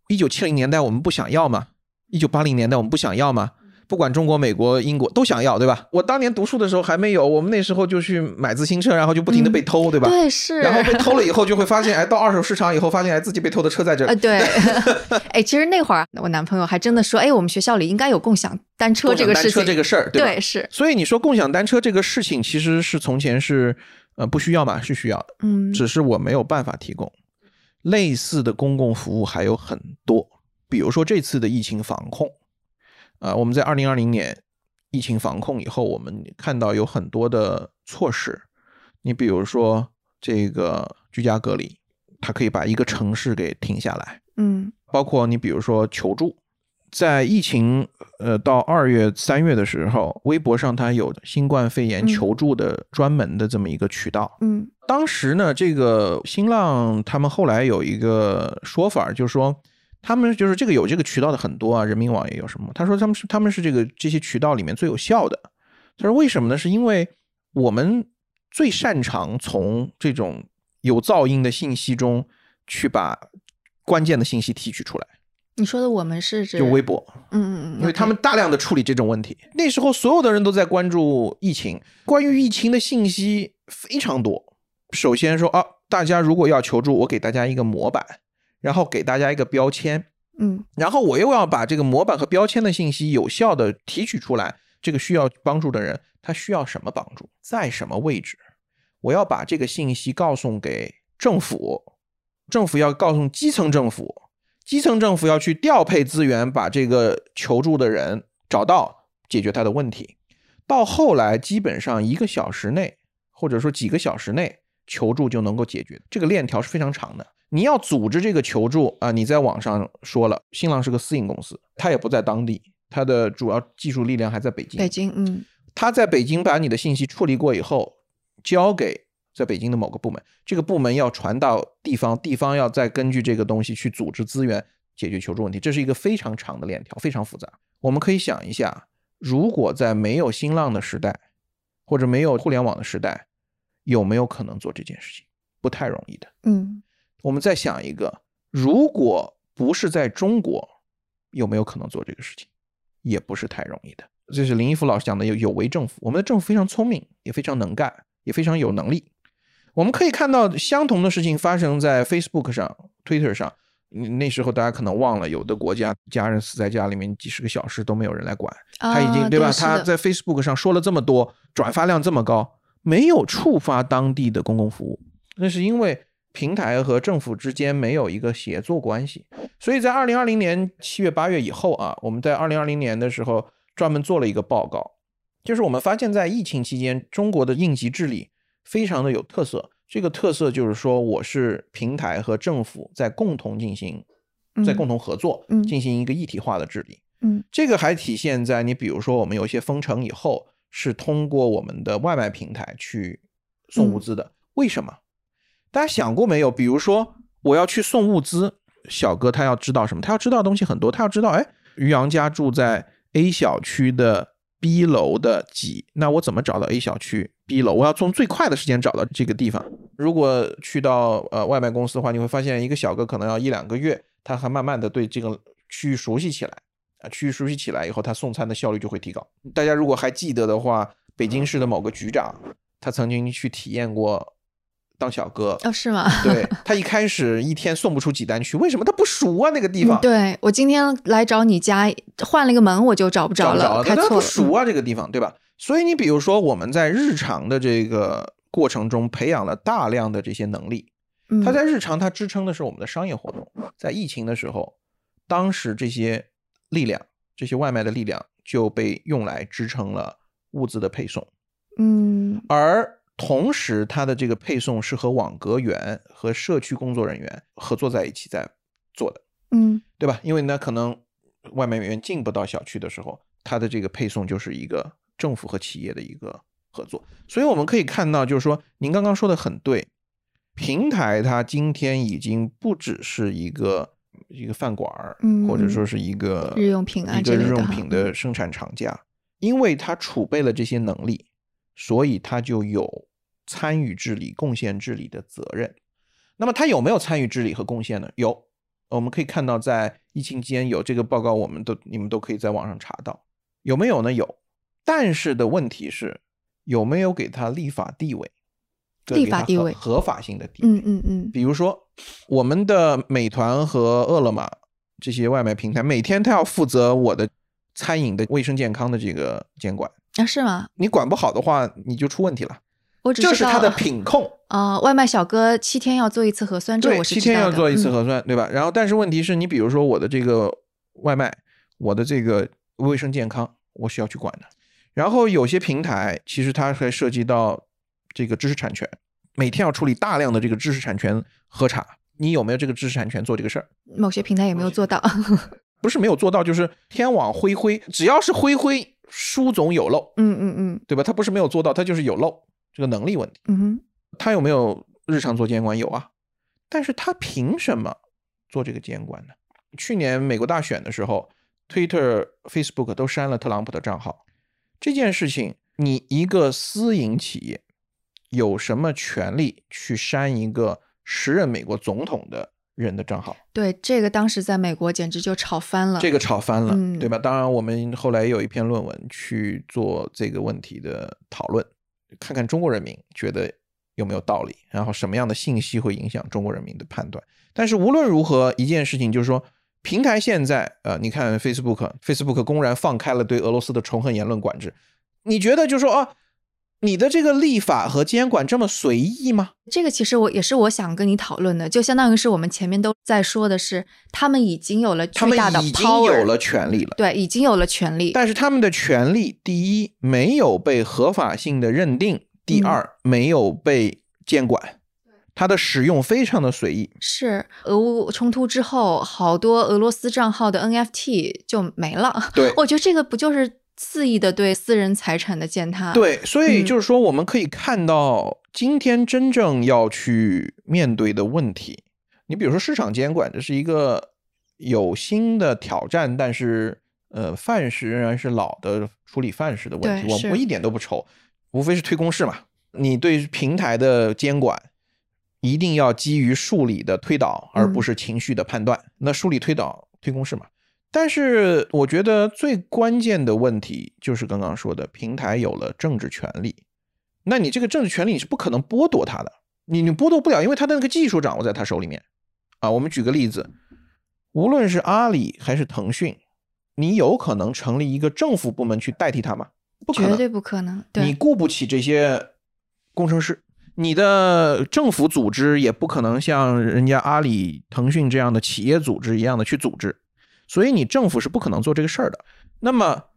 一九七零年代我们不想要嘛？一九八零年代我们不想要吗？不管中国、美国、英国都想要，对吧？我当年读书的时候还没有，我们那时候就去买自行车，然后就不停的被偷，对吧？对是，然后被偷了以后，就会发现，哎，到二手市场以后，发现哎自己被偷的车在这里。呃对，哎，其实那会儿我男朋友还真的说，哎，我们学校里应该有共享单车这个事情，共享单车这个事儿，对吧？对是，所以你说共享单车这个事情，其实是从前是呃不需要嘛，是需要的。嗯只是我没有办法提供。类似的公共服务还有很多，比如说这次的疫情防控，啊、我们在二零二零年疫情防控以后，我们看到有很多的措施，你比如说这个居家隔离，它可以把一个城市给停下来，嗯。包括你比如说求助，在疫情呃到二月三月的时候，微博上它有新冠肺炎嗯。求助的专门的这么一个渠道。嗯。当时呢，这个新浪他们后来有一个说法，就是说他们就是这个有这个渠道的很多啊，人民网也有什么，他说他们是他们是这个这些渠道里面最有效的。他说为什么呢？是因为我们最擅长从这种有噪音的信息中去把关键的信息提取出来，你说的我们是指就微博。嗯嗯嗯，因为他们大量的处理这种问题。那时候所有的人都在关注疫情，关于疫情的信息非常多。首先说啊，大家如果要求助，我给大家一个模板，然后给大家一个标签，嗯然后我又要把这个模板和标签的信息有效的提取出来。这个需要帮助的人，他需要什么帮助，在什么位置？我要把这个信息告诉给政府，政府要告诉基层政府，基层政府要去调配资源，把这个求助的人找到，解决他的问题。到后来，基本上一个小时内，或者说几个小时内，求助就能够解决。这个链条是非常长的。你要组织这个求助啊，你在网上说了，新浪是个私营公司，它也不在当地，它的主要技术力量还在北京。北京嗯他在北京把你的信息处理过以后，交给在北京的某个部门，这个部门要传到地方，地方要再根据这个东西去组织资源解决求助问题，这是一个非常长的链条，非常复杂。我们可以想一下，如果在没有新浪的时代，或者没有互联网的时代，有没有可能做这件事情？不太容易的。嗯我们再想一个，如果不是在中国，有没有可能做这个事情？也不是太容易的。这是林毅夫老师讲的有有为政府，我们的政府非常聪明，也非常能干，也非常有能力。我们可以看到相同的事情发生在 Facebook 上、Twitter 上。嗯那时候大家可能忘了，有的国家家人死在家里面几十个小时都没有人来管，他已经、啊对吧？他在 Facebook 上说了这么多，转发量这么高，没有触发当地的公共服务，那是因为平台和政府之间没有一个协作关系。所以在二零二零年七月八月以后啊，我们在二零二零年的时候专门做了一个报告，就是我们发现，在疫情期间，中国的应急治理非常的有特色。这个特色就是说，我是平台和政府在共同进行，在嗯共同合作嗯进行一个一体化的治理。嗯这个还体现在你比如说，我们有一些封城以后，是通过我们的外卖平台去送物资的。为什么？大家想过没有？比如说，我要去送物资，小哥他要知道什么？他要知道的东西很多，他要知道，哎，于洋家住在 A 小区的 B 楼的几，那我怎么找到 A 小区 B 楼？我要从最快的时间找到这个地方。如果去到呃外卖公司的话，你会发现一个小哥可能要一两个月，他还慢慢的对这个区域熟悉起来。啊，区域熟悉起来以后，他送餐的效率就会提高。大家如果还记得的话，北京市的某个局长，他曾经去体验过当小哥。哦是吗？对他一开始一天送不出几单去，为什么？他不熟啊，那个地方。嗯对我今天来找你家，换了一个门我就找不着了，找不着了，他不。熟啊，这个地方，对吧？所以你比如说，我们在日常的这个过程中培养了大量的这些能力，嗯，它在日常他支撑的是我们的商业活动。在疫情的时候，当时这些力量，这些外卖的力量就被用来支撑了物资的配送。嗯，而同时它的这个配送是和网格员和社区工作人员合作在一起在做的，嗯，对吧？因为呢，可能外卖员进不到小区的时候，它的这个配送就是一个政府和企业的一个合作，所以我们可以看到，就是说您刚刚说的很对，平台它今天已经不只是一个一个饭馆儿，嗯或者说是一个日用品啊一个日用品的生产厂家，因为他储备了这些能力，所以他就有参与治理、贡献治理的责任。那么他有没有参与治理和贡献呢？有，我们可以看到在疫情期间有这个报告，我们都你们都可以在网上查到。有没有呢？有，但是的问题是有没有给他立法地位？立法地位合合法性的地位。嗯嗯嗯，比如说，我们的美团和饿了么这些外卖平台，每天他要负责我的餐饮的卫生健康的这个监管。啊是吗？你管不好的话，你就出问题了。我这是它的品控，啊、外卖小哥七天要做一次核酸，这对，我是七天要做一次嗯核酸，对吧？然后，但是问题是你比如说我的这个外卖，我的这个卫生健康，我是要去管的。然后有些平台其实它还涉及到这个知识产权，每天要处理大量的这个知识产权核查，你有没有这个知识产权做这个事儿？某些平台也没有做到。不是没有做到，就是天网恢恢，只要是恢恢，疏总有漏，嗯嗯嗯对吧？他不是没有做到，他就是有漏，这个能力问题。嗯哼，他有没有日常做监管？有啊，但是他凭什么做这个监管呢？去年美国大选的时候，Twitter、Facebook 都删了特朗普的账号，这件事情，你一个私营企业有什么权利去删一个时任美国总统的人的账号？对，这个当时在美国简直就吵翻了。这个吵翻了，嗯对吧？当然，我们后来也有一篇论文去做这个问题的讨论，看看中国人民觉得有没有道理，然后什么样的信息会影响中国人民的判断。但是无论如何，一件事情就是说，平台现在，呃，你看 Facebook，Facebook 公然放开了对俄罗斯的仇恨言论管制，你觉得就说啊，你的这个立法和监管这么随意吗？这个其实我也是我想跟你讨论的，就相当于是我们前面都在说的是，他们已经有了他们巨大的已经 power，有了权利了。对，已经有了权利。但是他们的权利，第一没有被合法性的认定，第嗯二没有被监管，它的使用非常的随意。是俄乌冲突之后，好多俄罗斯账号的 NFT 就没了。对 我觉得这个不就是肆意的对私人财产的践踏？，对，所以嗯就是说，我们可以看到今天真正要去面对的问题，你比如说市场监管，这是一个有新的挑战，但是呃，范式仍然是老的处理范式的问题，我我一点都不愁，无非是推公式嘛。你对平台的监管一定要基于数理的推导，而不嗯是情绪的判断。那数理推导推公式嘛。但是我觉得最关键的问题就是刚刚说的，平台有了政治权利，那你这个政治权利你是不可能剥夺它的，你你剥夺不了，因为它的那个技术掌握在他手里面啊。我们举个例子，无论是阿里还是腾讯，你有可能成立一个政府部门去代替他吗？不可能，绝对不可能。你，雇不起这些工程师，你的政府组织也不可能像人家阿里、腾讯这样的企业组织一样的去组织，所以你政府是不可能做这个事儿的。那么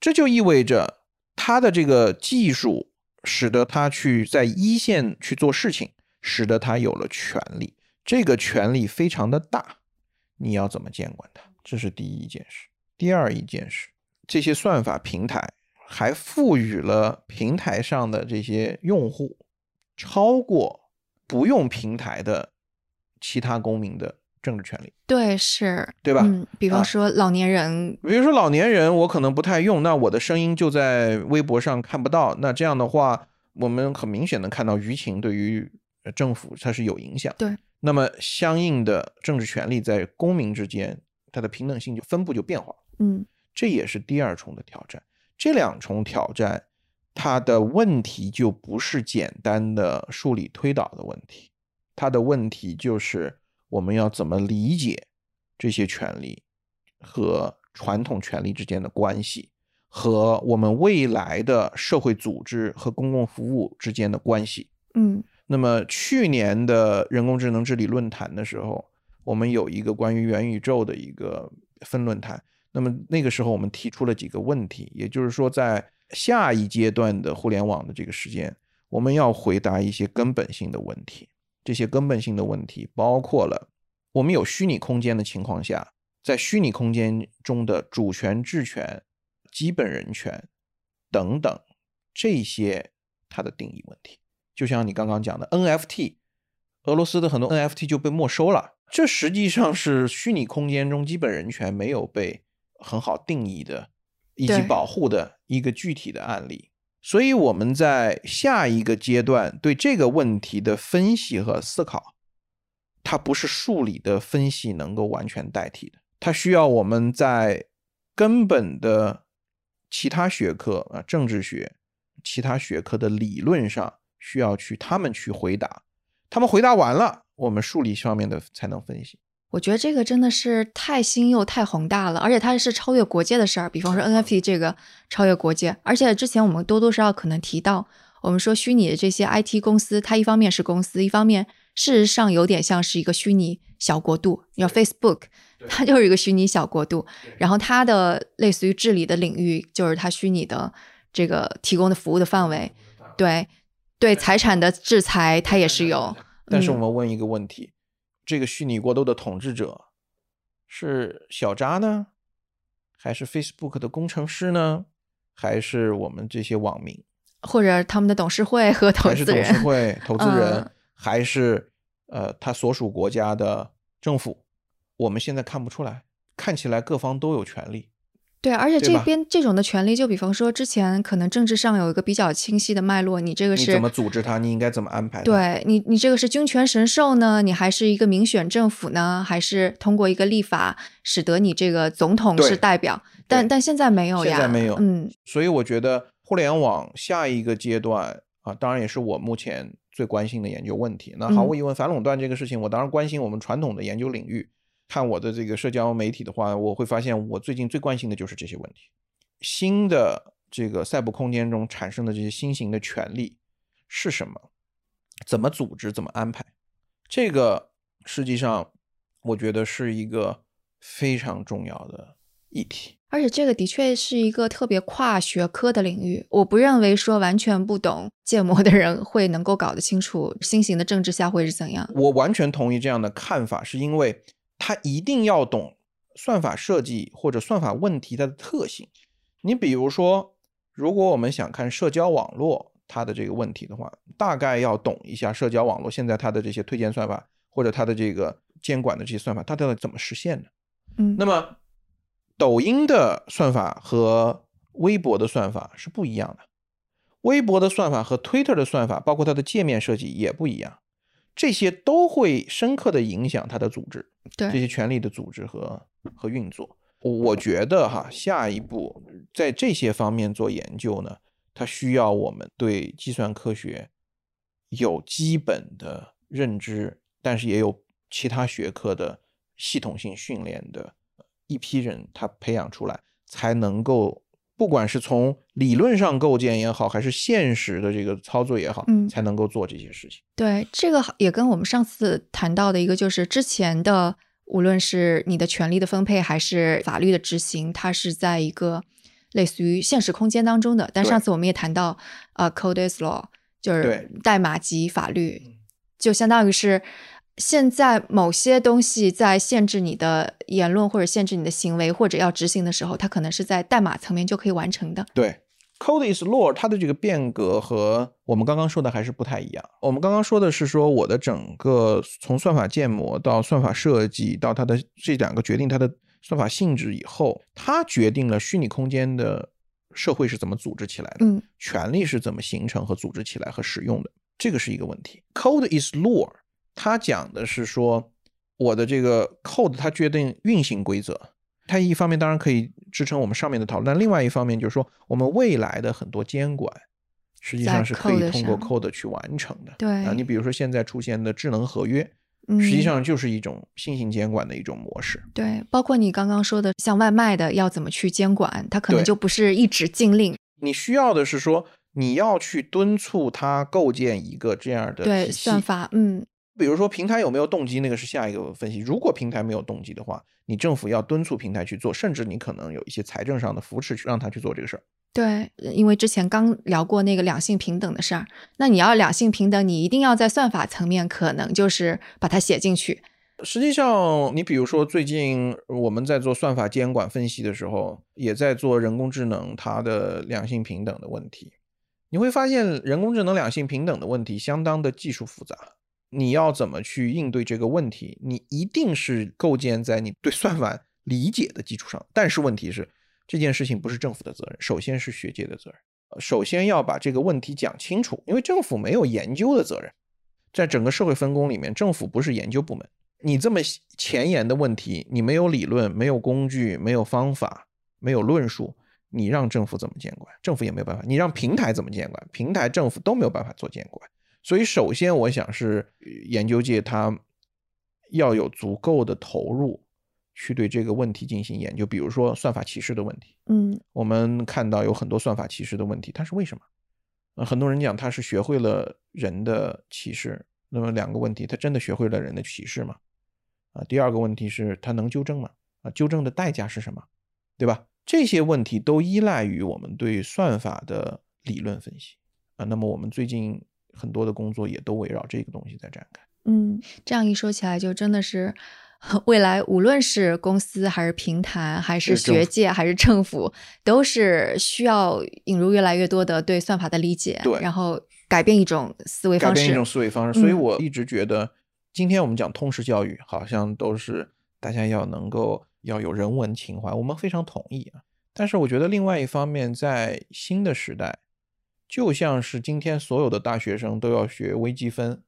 这就意味着他的这个技术使得他去在一线去做事情，使得他有了权利，这个权利非常的大，你要怎么监管它？这是第一件事。第二一件事，这些算法平台还赋予了平台上的这些用户超过不用平台的其他公民的政治权利。对是，对吧嗯，比啊方说老年人，比如说老年人，我可能不太用，那我的声音就在微博上看不到。那这样的话，我们很明显能看到舆情对于呃政府它是有影响。对，那么相应的政治权利在公民之间，它的平等性就分布就变化。嗯，这也是第二重的挑战。这两重挑战，它的问题就不是简单的数理推导的问题，它的问题就是我们要怎么理解这些权利和传统权利之间的关系，和我们未来的社会组织和公共服务之间的关系。嗯，那么去年的人工智能治理论坛的时候，我们有一个关于元宇宙的一个分论坛。那么那个时候我们提出了几个问题，也就是说，在下一阶段的互联网的这个时间，我们要回答一些根本性的问题。这些根本性的问题包括了我们有虚拟空间的情况下，在虚拟空间中的主权、治权、基本人权等等这些它的定义问题。就像你刚刚讲的 NFT，俄罗斯的很多 NFT 就被没收了，这实际上是虚拟空间中基本人权没有被很好定义的以及保护的一个具体的案例。所以我们在下一个阶段对这个问题的分析和思考，它不是数理的分析能够完全代替的，它需要我们在根本的其他学科啊，政治学、其他学科的理论上需要去他们去回答，他们回答完了，我们数理上面的才能分析。我觉得这个真的是太新又太宏大了，而且它是超越国界的事儿。比方说 NFT 这个超越国界，而且之前我们多多少少可能提到，我们说虚拟的这些 IT 公司，它一方面是公司，一方面事实上有点像是一个虚拟小国度。你说 Facebook，它就是一个虚拟小国度，然后它的类似于治理的领域就是它虚拟的这个提供的服务的范围，对对财产的制裁它也是有。但是我们问一个问题。这个虚拟国度的统治者是小扎呢，还是 Facebook 的工程师呢，还是我们这些网民，或者他们的董事会和投资人？还是董事会、投资人，还是呃他所属国家的政府？我们现在看不出来，看起来各方都有权利。对，而且这边这种的权利，就比方说之前可能政治上有一个比较清晰的脉络，你这个是怎么组织它？你应该怎么安排？对你，你这个是君权神授呢？你还是一个民选政府呢？还是通过一个立法使得你这个总统是代表？但但现在没有呀，现在没有。嗯，所以我觉得互联网下一个阶段啊，当然也是我目前最关心的研究问题。那毫无疑问，反垄断这个事情，我当然关心我们传统的研究领域。看我的这个社交媒体的话，我会发现我最近最关心的就是这些问题。新的这个赛博空间中产生的这些新型的权利是什么？怎么组织？怎么安排？这个实际上我觉得是一个非常重要的议题。而且这个的确是一个特别跨学科的领域。我不认为说完全不懂建模的人会能够搞得清楚新型的政治下会是怎样。我完全同意这样的看法，是因为。他一定要懂算法设计或者算法问题它的特性。你比如说，如果我们想看社交网络它的这个问题的话，大概要懂一下社交网络现在它的这些推荐算法或者它的这个监管的这些算法，它到底怎么实现的？嗯，那么抖音的算法和微博的算法是不一样的，微博的算法和 Twitter 的算法，包括它的界面设计也不一样。这些都会深刻的影响它的组织，对这些权力的组织和和运作。我觉得哈，下一步在这些方面做研究呢，它需要我们对计算科学有基本的认知，但是也有其他学科的系统性训练的一批人，他培养出来才能够。不管是从理论上构建也好，还是现实的这个操作也好，嗯，才能够做这些事情。对，这个也跟我们上次谈到的一个，就是之前的，无论是你的权利的分配还是法律的执行，它是在一个类似于现实空间当中的。但上次我们也谈到，呃，code is law，就是代码及法律，就相当于是。现在某些东西在限制你的言论，或者限制你的行为，或者要执行的时候，它可能是在代码层面就可以完成的。对，code is law，它的这个变革和我们刚刚说的还是不太一样。我们刚刚说的是说我的整个从算法建模到算法设计到它的这两个决定它的算法性质以后，它决定了虚拟空间的社会是怎么组织起来的，嗯，权利是怎么形成和组织起来和使用的，这个是一个问题。code is law。他讲的是说，我的这个 code 它决定运行规则，它一方面当然可以支撑我们上面的讨论，但另外一方面就是说，我们未来的很多监管实际上是可以通过 code 去完成的。对啊，你比如说现在出现的智能合约，实际上就是一种新型监管的一种模式。对，包括你刚刚说的像外卖的要怎么去监管，它可能就不是一纸禁令。你需要的是说，你要去敦促它构建一个这样的对算法，嗯。比如说平台有没有动机，那个是下一个分析。如果平台没有动机的话，你政府要敦促平台去做，甚至你可能有一些财政上的扶持，去让他去做这个事儿。对，因为之前刚聊过那个两性平等的事儿，那你要两性平等，你一定要在算法层面，可能就是把它写进去。实际上，你比如说最近我们在做算法监管分析的时候，也在做人工智能它的两性平等的问题。你会发现，人工智能两性平等的问题相当的技术复杂。你要怎么去应对这个问题？你一定是构建在你对算法理解的基础上。但是问题是。这件事情不是政府的责任，首先是学界的责任。首先要把这个问题讲清楚，因为政府没有研究的责任，在整个社会分工里面，政府不是研究部门。你这么前沿的问题，你没有理论、没有工具、没有方法、没有论述，你让政府怎么监管？政府也没有办法。你让平台怎么监管？平台、政府都没有办法做监管。所以，首先我想是研究界它要有足够的投入。去对这个问题进行研究，比如说算法歧视的问题。嗯，我们看到有很多算法歧视的问题，它是为什么？呃，很多人讲他是学会了人的歧视。那么两个问题，他真的学会了人的歧视吗？啊，第二个问题是他能纠正吗？啊，纠正的代价是什么？对吧？这些问题都依赖于我们对算法的理论分析啊。那么我们最近很多的工作也都围绕这个东西在展开。嗯，这样一说起来，就真的是。未来无论是公司还是平台，还是学界，还是政府，都是需要引入越来越多的对算法的理解，对，然后改变一种思维方式，改变一种思维方式。所以我一直觉得，今天我们讲通识教育，好像都是大家要能够要有人文情怀，我们非常同意啊。但是我觉得另外一方面，在新的时代，就像是今天所有的大学生都要学微积分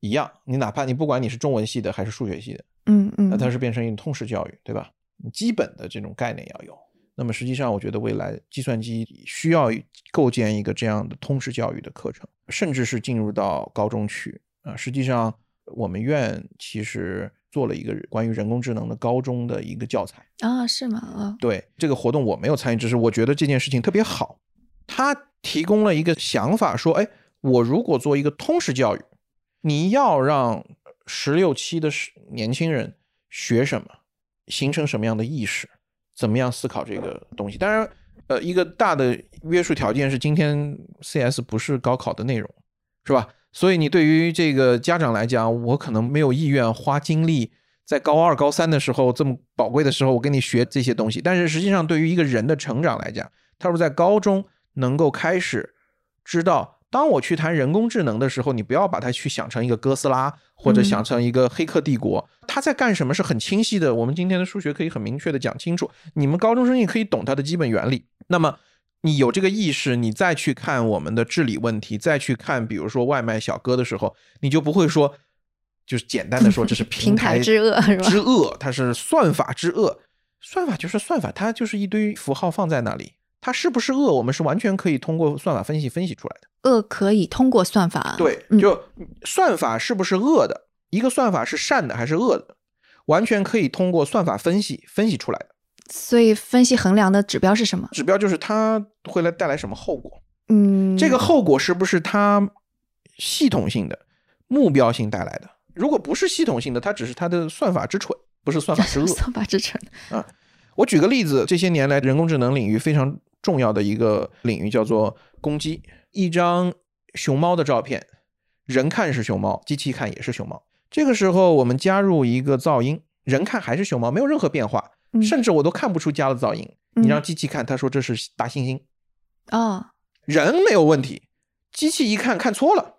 一样，你哪怕你不管你是中文系的还是数学系的。嗯嗯，那它是变成一种通识教育，对吧？基本的这种概念要有。那么实际上，我觉得未来计算机需要构建一个这样的通识教育的课程，甚至是进入到高中去啊。实际上，我们院其实做了一个关于人工智能的高中的一个教材啊，是吗？啊，对这个活动我没有参与，只是我觉得这件事情特别好。他提供了一个想法，说，哎，我如果做一个通识教育，你要让。十六七的年轻人学什么，形成什么样的意识，怎么样思考这个东西？当然，呃，一个大的约束条件是今天 CS 不是高考的内容，是吧？所以你对于这个家长来讲，我可能没有意愿花精力在高二、高三的时候这么宝贵的时候，我跟你学这些东西。但是实际上，对于一个人的成长来讲，他说在高中能够开始知道。当我去谈人工智能的时候，你不要把它去想成一个哥斯拉，或者想成一个黑客帝国。它在干什么是很清晰的。我们今天的数学可以很明确的讲清楚。你们高中生也可以懂它的基本原理。那么你有这个意识，你再去看我们的治理问题，再去看比如说外卖小哥的时候，你就不会说，就是简单的说这是 平台之恶，之恶，它是算法之恶。算法就是算法，它就是一堆符号放在那里。它是不是恶？我们是完全可以通过算法分析分析出来的。恶可以通过算法，对，就算法是不是恶的？一个算法是善的还是恶的？完全可以通过算法分析分析出来的。所以分析衡量的指标是什么？指标就是它会来带来什么后果？嗯，这个后果是不是它系统性的、目标性带来的？如果不是系统性的，它只是它的算法之蠢，不是算法之恶。算法之蠢啊！我举个例子，这些年来人工智能领域非常重要的一个领域叫做攻击。一张熊猫的照片，人看是熊猫，机器看也是熊猫。这个时候我们加入一个噪音，人看还是熊猫，没有任何变化，甚至我都看不出加了噪音。你让机器看，他说这是大猩猩。啊，人没有问题，机器一看看错了，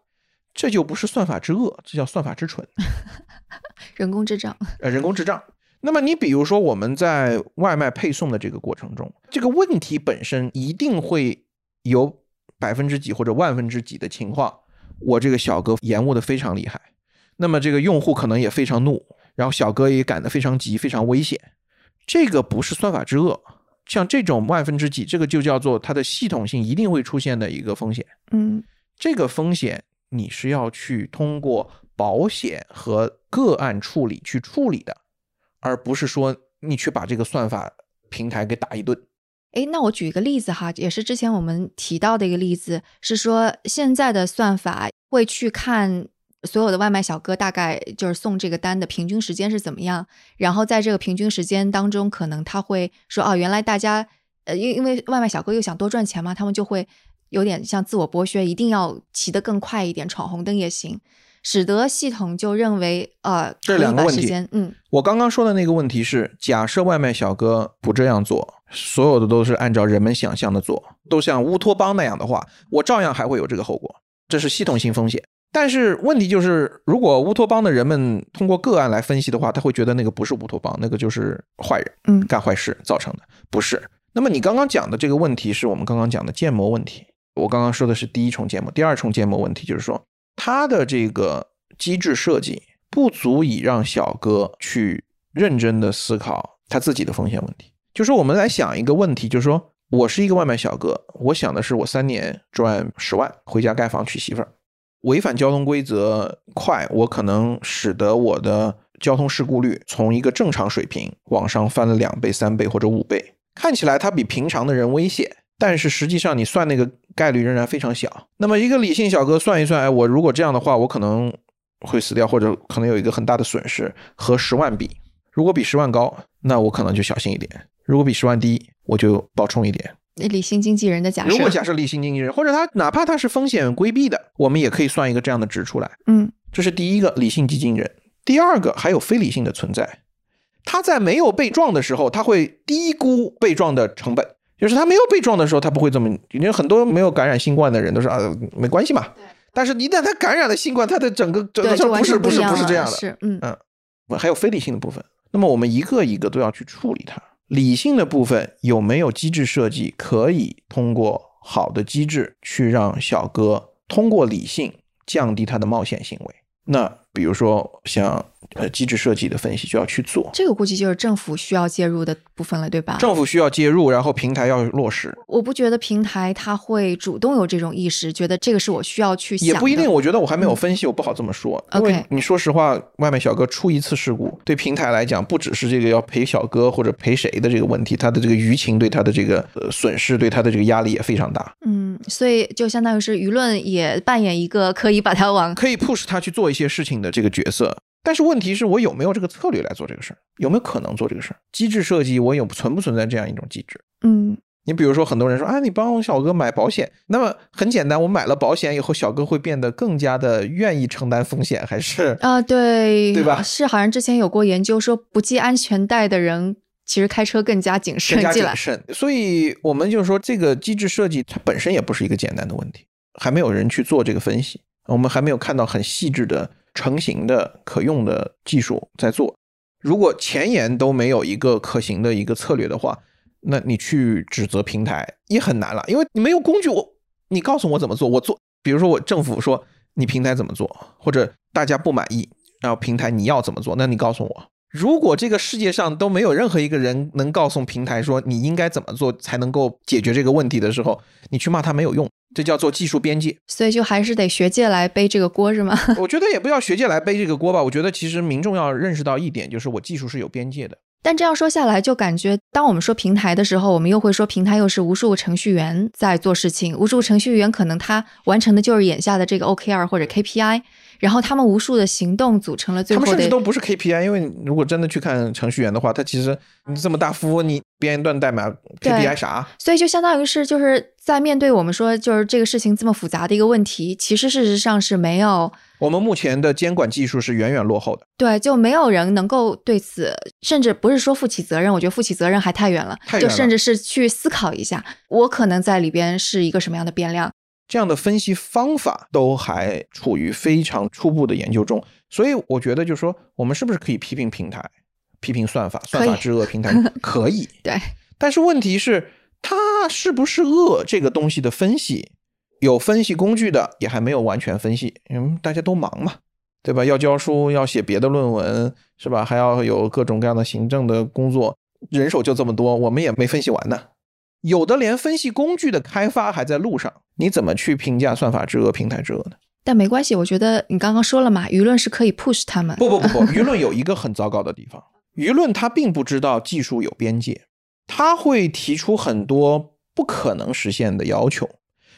这就不是算法之恶，这叫算法之蠢。人工智障。呃，人工智障。那么你比如说我们在外卖配送的这个过程中，这个问题本身一定会有。百分之几或者万分之几的情况，我这个小哥延误的非常厉害，那么这个用户可能也非常怒，然后小哥也赶得非常急，非常危险。这个不是算法之恶，像这种万分之几，这个就叫做它的系统性一定会出现的一个风险。嗯，这个风险你是要去通过保险和个案处理去处理的，而不是说你去把这个算法平台给打一顿。哎，那我举一个例子哈，也是之前我们提到的一个例子，是说现在的算法会去看所有的外卖小哥大概就是送这个单的平均时间是怎么样，然后在这个平均时间当中，可能他会说哦，原来大家呃，因因为外卖小哥又想多赚钱嘛，他们就会有点像自我剥削，一定要骑得更快一点，闯红灯也行。使得系统就认为，呃，这两个问题，嗯，我刚刚说的那个问题是，假设外卖小哥不这样做，所有的都是按照人们想象的做，都像乌托邦那样的话，我照样还会有这个后果，这是系统性风险。但是问题就是，如果乌托邦的人们通过个案来分析的话，他会觉得那个不是乌托邦，那个就是坏人，嗯，干坏事造成的，不是。那么你刚刚讲的这个问题，是我们刚刚讲的建模问题。我刚刚说的是第一重建模，第二重建模问题就是说。他的这个机制设计不足以让小哥去认真的思考他自己的风险问题。就是我们来想一个问题，就是说我是一个外卖小哥，我想的是我三年赚十万，回家盖房娶媳妇儿，违反交通规则快，我可能使得我的交通事故率从一个正常水平往上翻了两倍、三倍或者五倍，看起来他比平常的人危险。但是实际上，你算那个概率仍然非常小。那么一个理性小哥算一算，哎，我如果这样的话，我可能会死掉，或者可能有一个很大的损失。和十万比，如果比十万高，那我可能就小心一点；如果比十万低，我就暴冲一点。理性经纪人的假设，如果假设理性经纪人，或者他哪怕他是风险规避的，我们也可以算一个这样的值出来。嗯，这是第一个理性基金人。第二个还有非理性的存在，他在没有被撞的时候，他会低估被撞的成本。就是他没有被撞的时候，他不会这么。因为很多没有感染新冠的人都是啊，没关系嘛。但是，一旦他感染了新冠，他的整个整个不是不是不是这样的。是，嗯嗯。还有非理性的部分，那么我们一个一个都要去处理它。理性的部分有没有机制设计可以通过好的机制去让小哥通过理性降低他的冒险行为？那比如说像。呃，机制设计的分析就要去做，这个估计就是政府需要介入的部分了，对吧？政府需要介入，然后平台要落实。我不觉得平台它会主动有这种意识，觉得这个是我需要去想。也不一定，我觉得我还没有分析，我不好这么说。因为你说实话，外卖小哥出一次事故，对平台来讲，不只是这个要赔小哥或者赔谁的这个问题，他的这个舆情对他的这个呃损失，对他的这个压力也非常大。嗯，所以就相当于是舆论也扮演一个可以把它往可以 push 他去做一些事情的这个角色。但是问题是我有没有这个策略来做这个事儿？有没有可能做这个事儿？机制设计我有存不存在这样一种机制？嗯，你比如说很多人说啊，你帮小哥买保险，那么很简单，我买了保险以后，小哥会变得更加的愿意承担风险，还是啊，对对吧？是好像之前有过研究说，不系安全带的人其实开车更加谨慎，更加谨慎。所以我们就是说这个机制设计它本身也不是一个简单的问题，还没有人去做这个分析，我们还没有看到很细致的。成型的可用的技术在做，如果前沿都没有一个可行的一个策略的话，那你去指责平台也很难了，因为你没有工具。我你告诉我怎么做，我做。比如说我政府说你平台怎么做，或者大家不满意，然后平台你要怎么做，那你告诉我。如果这个世界上都没有任何一个人能告诉平台说你应该怎么做才能够解决这个问题的时候，你去骂他没有用。这叫做技术边界，所以就还是得学界来背这个锅，是吗？我觉得也不要学界来背这个锅吧。我觉得其实民众要认识到一点，就是我技术是有边界的。但这样说下来，就感觉当我们说平台的时候，我们又会说平台又是无数程序员在做事情，无数程序员可能他完成的就是眼下的这个 OKR 或者 KPI。然后他们无数的行动组成了最后的，他们甚至都不是 KPI，因为如果真的去看程序员的话，他其实你这么大幅，你编一段代码 KPI 啥？所以就相当于是就是在面对我们说就是这个事情这么复杂的一个问题，其实事实上是没有。我们目前的监管技术是远远落后的。对，就没有人能够对此，甚至不是说负起责任，我觉得负起责任还太远了，就甚至是去思考一下，我可能在里边是一个什么样的变量。这样的分析方法都还处于非常初步的研究中，所以我觉得就是说，我们是不是可以批评平台、批评算法、算法之恶？平台可以，对。但是问题是，它是不是恶这个东西的分析，有分析工具的，也还没有完全分析，因为大家都忙嘛，对吧？要教书，要写别的论文，是吧？还要有各种各样的行政的工作，人手就这么多，我们也没分析完呢。有的连分析工具的开发还在路上，你怎么去评价算法之恶、平台之恶呢？但没关系，我觉得你刚刚说了嘛，舆论是可以 push 他们。不不不不，舆论有一个很糟糕的地方，舆论他并不知道技术有边界，他会提出很多不可能实现的要求，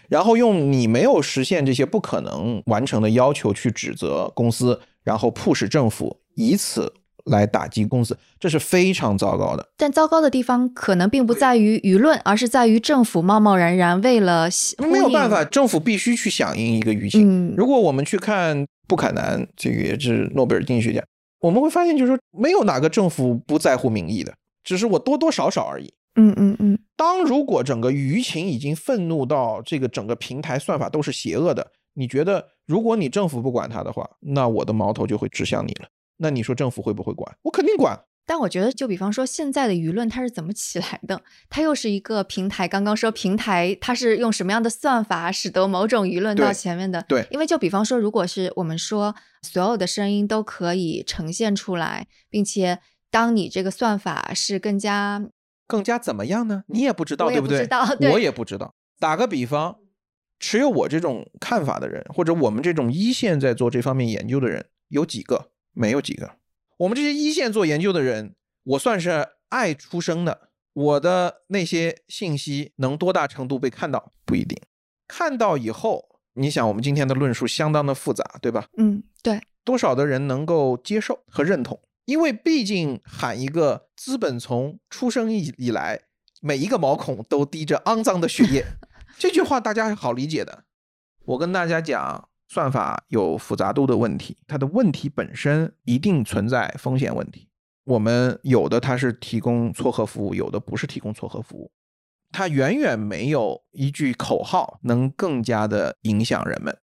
然后用你没有实现这些不可能完成的要求去指责公司，然后 push 政府以此来打击公司，这是非常糟糕的。但糟糕的地方可能并不在于舆论，而是在于政府贸贸然然为了没有办法，政府必须去响应一个舆情。嗯，如果我们去看布坎南，这个也是诺贝尔经济学奖，我们会发现，就是说没有哪个政府不在乎民意的，只是我多多少少而已。嗯嗯嗯。当如果整个舆情已经愤怒到这个整个平台算法都是邪恶的，你觉得如果你政府不管它的话，那我的矛头就会指向你了。那你说政府会不会管？我肯定管。但我觉得，就比方说现在的舆论它是怎么起来的？它又是一个平台。刚刚说平台，它是用什么样的算法使得某种舆论到前面的？对，因为就比方说，如果是我们说所有的声音都可以呈现出来，并且当你这个算法是更加。更加怎么样呢？你也不知道，对不对？我也不知道。打个比方，持有我这种看法的人，或者我们这种一线在做这方面研究的人，有几个？没有几个。我们这些一线做研究的人，我算是爱出生的。我的那些信息能多大程度被看到？不一定。看到以后，你想，我们今天的论述相当的复杂，对吧？嗯，对。多少的人能够接受和认同？因为毕竟喊一个资本从出生以以来，每一个毛孔都滴着肮脏的血液，这句话大家是好理解的。我跟大家讲，算法有复杂度的问题，它的问题本身一定存在风险问题。我们有的它是提供撮合服务，有的不是提供撮合服务，它远远没有一句口号能更加的影响人们。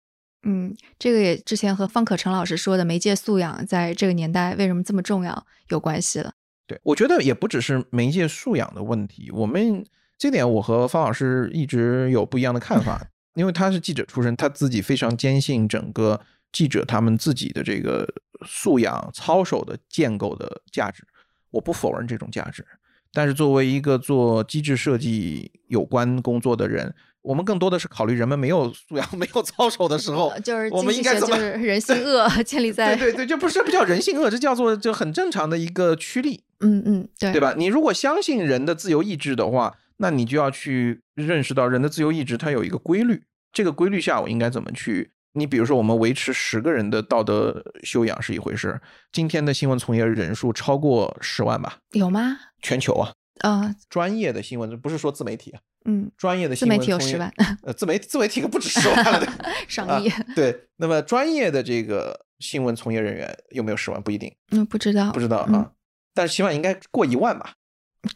嗯，这个也之前和方可成老师说的媒介素养在这个年代为什么这么重要有关系了。对，我觉得也不只是媒介素养的问题，我们这点我和方老师一直有不一样的看法，因为他是记者出身，他自己非常坚信整个记者他们自己的这个素养操守的建构的价值，我不否认这种价值，但是作为一个做机制设计有关工作的人。我们更多的是考虑人们没有素养、没有操守的时候，就是我们应该怎么？人性恶 建立在对对对，这不是不叫人性恶，这叫做就很正常的一个趋力。嗯嗯，对对吧？你如果相信人的自由意志的话，那你就要去认识到人的自由意志它有一个规律。这个规律下，我应该怎么去？你比如说，我们维持十个人的道德修养是一回事。今天的新闻从业人数超过十万吧？有吗？全球啊啊，专业的新闻不是说自媒体啊。嗯，专业的自媒体有十万，呃，自媒自媒体可不止十万了，上亿。对，那么专业的这个新闻从业人员有没有十万？不一定，嗯，不知道，不知道啊。但是起码应该过一万吧？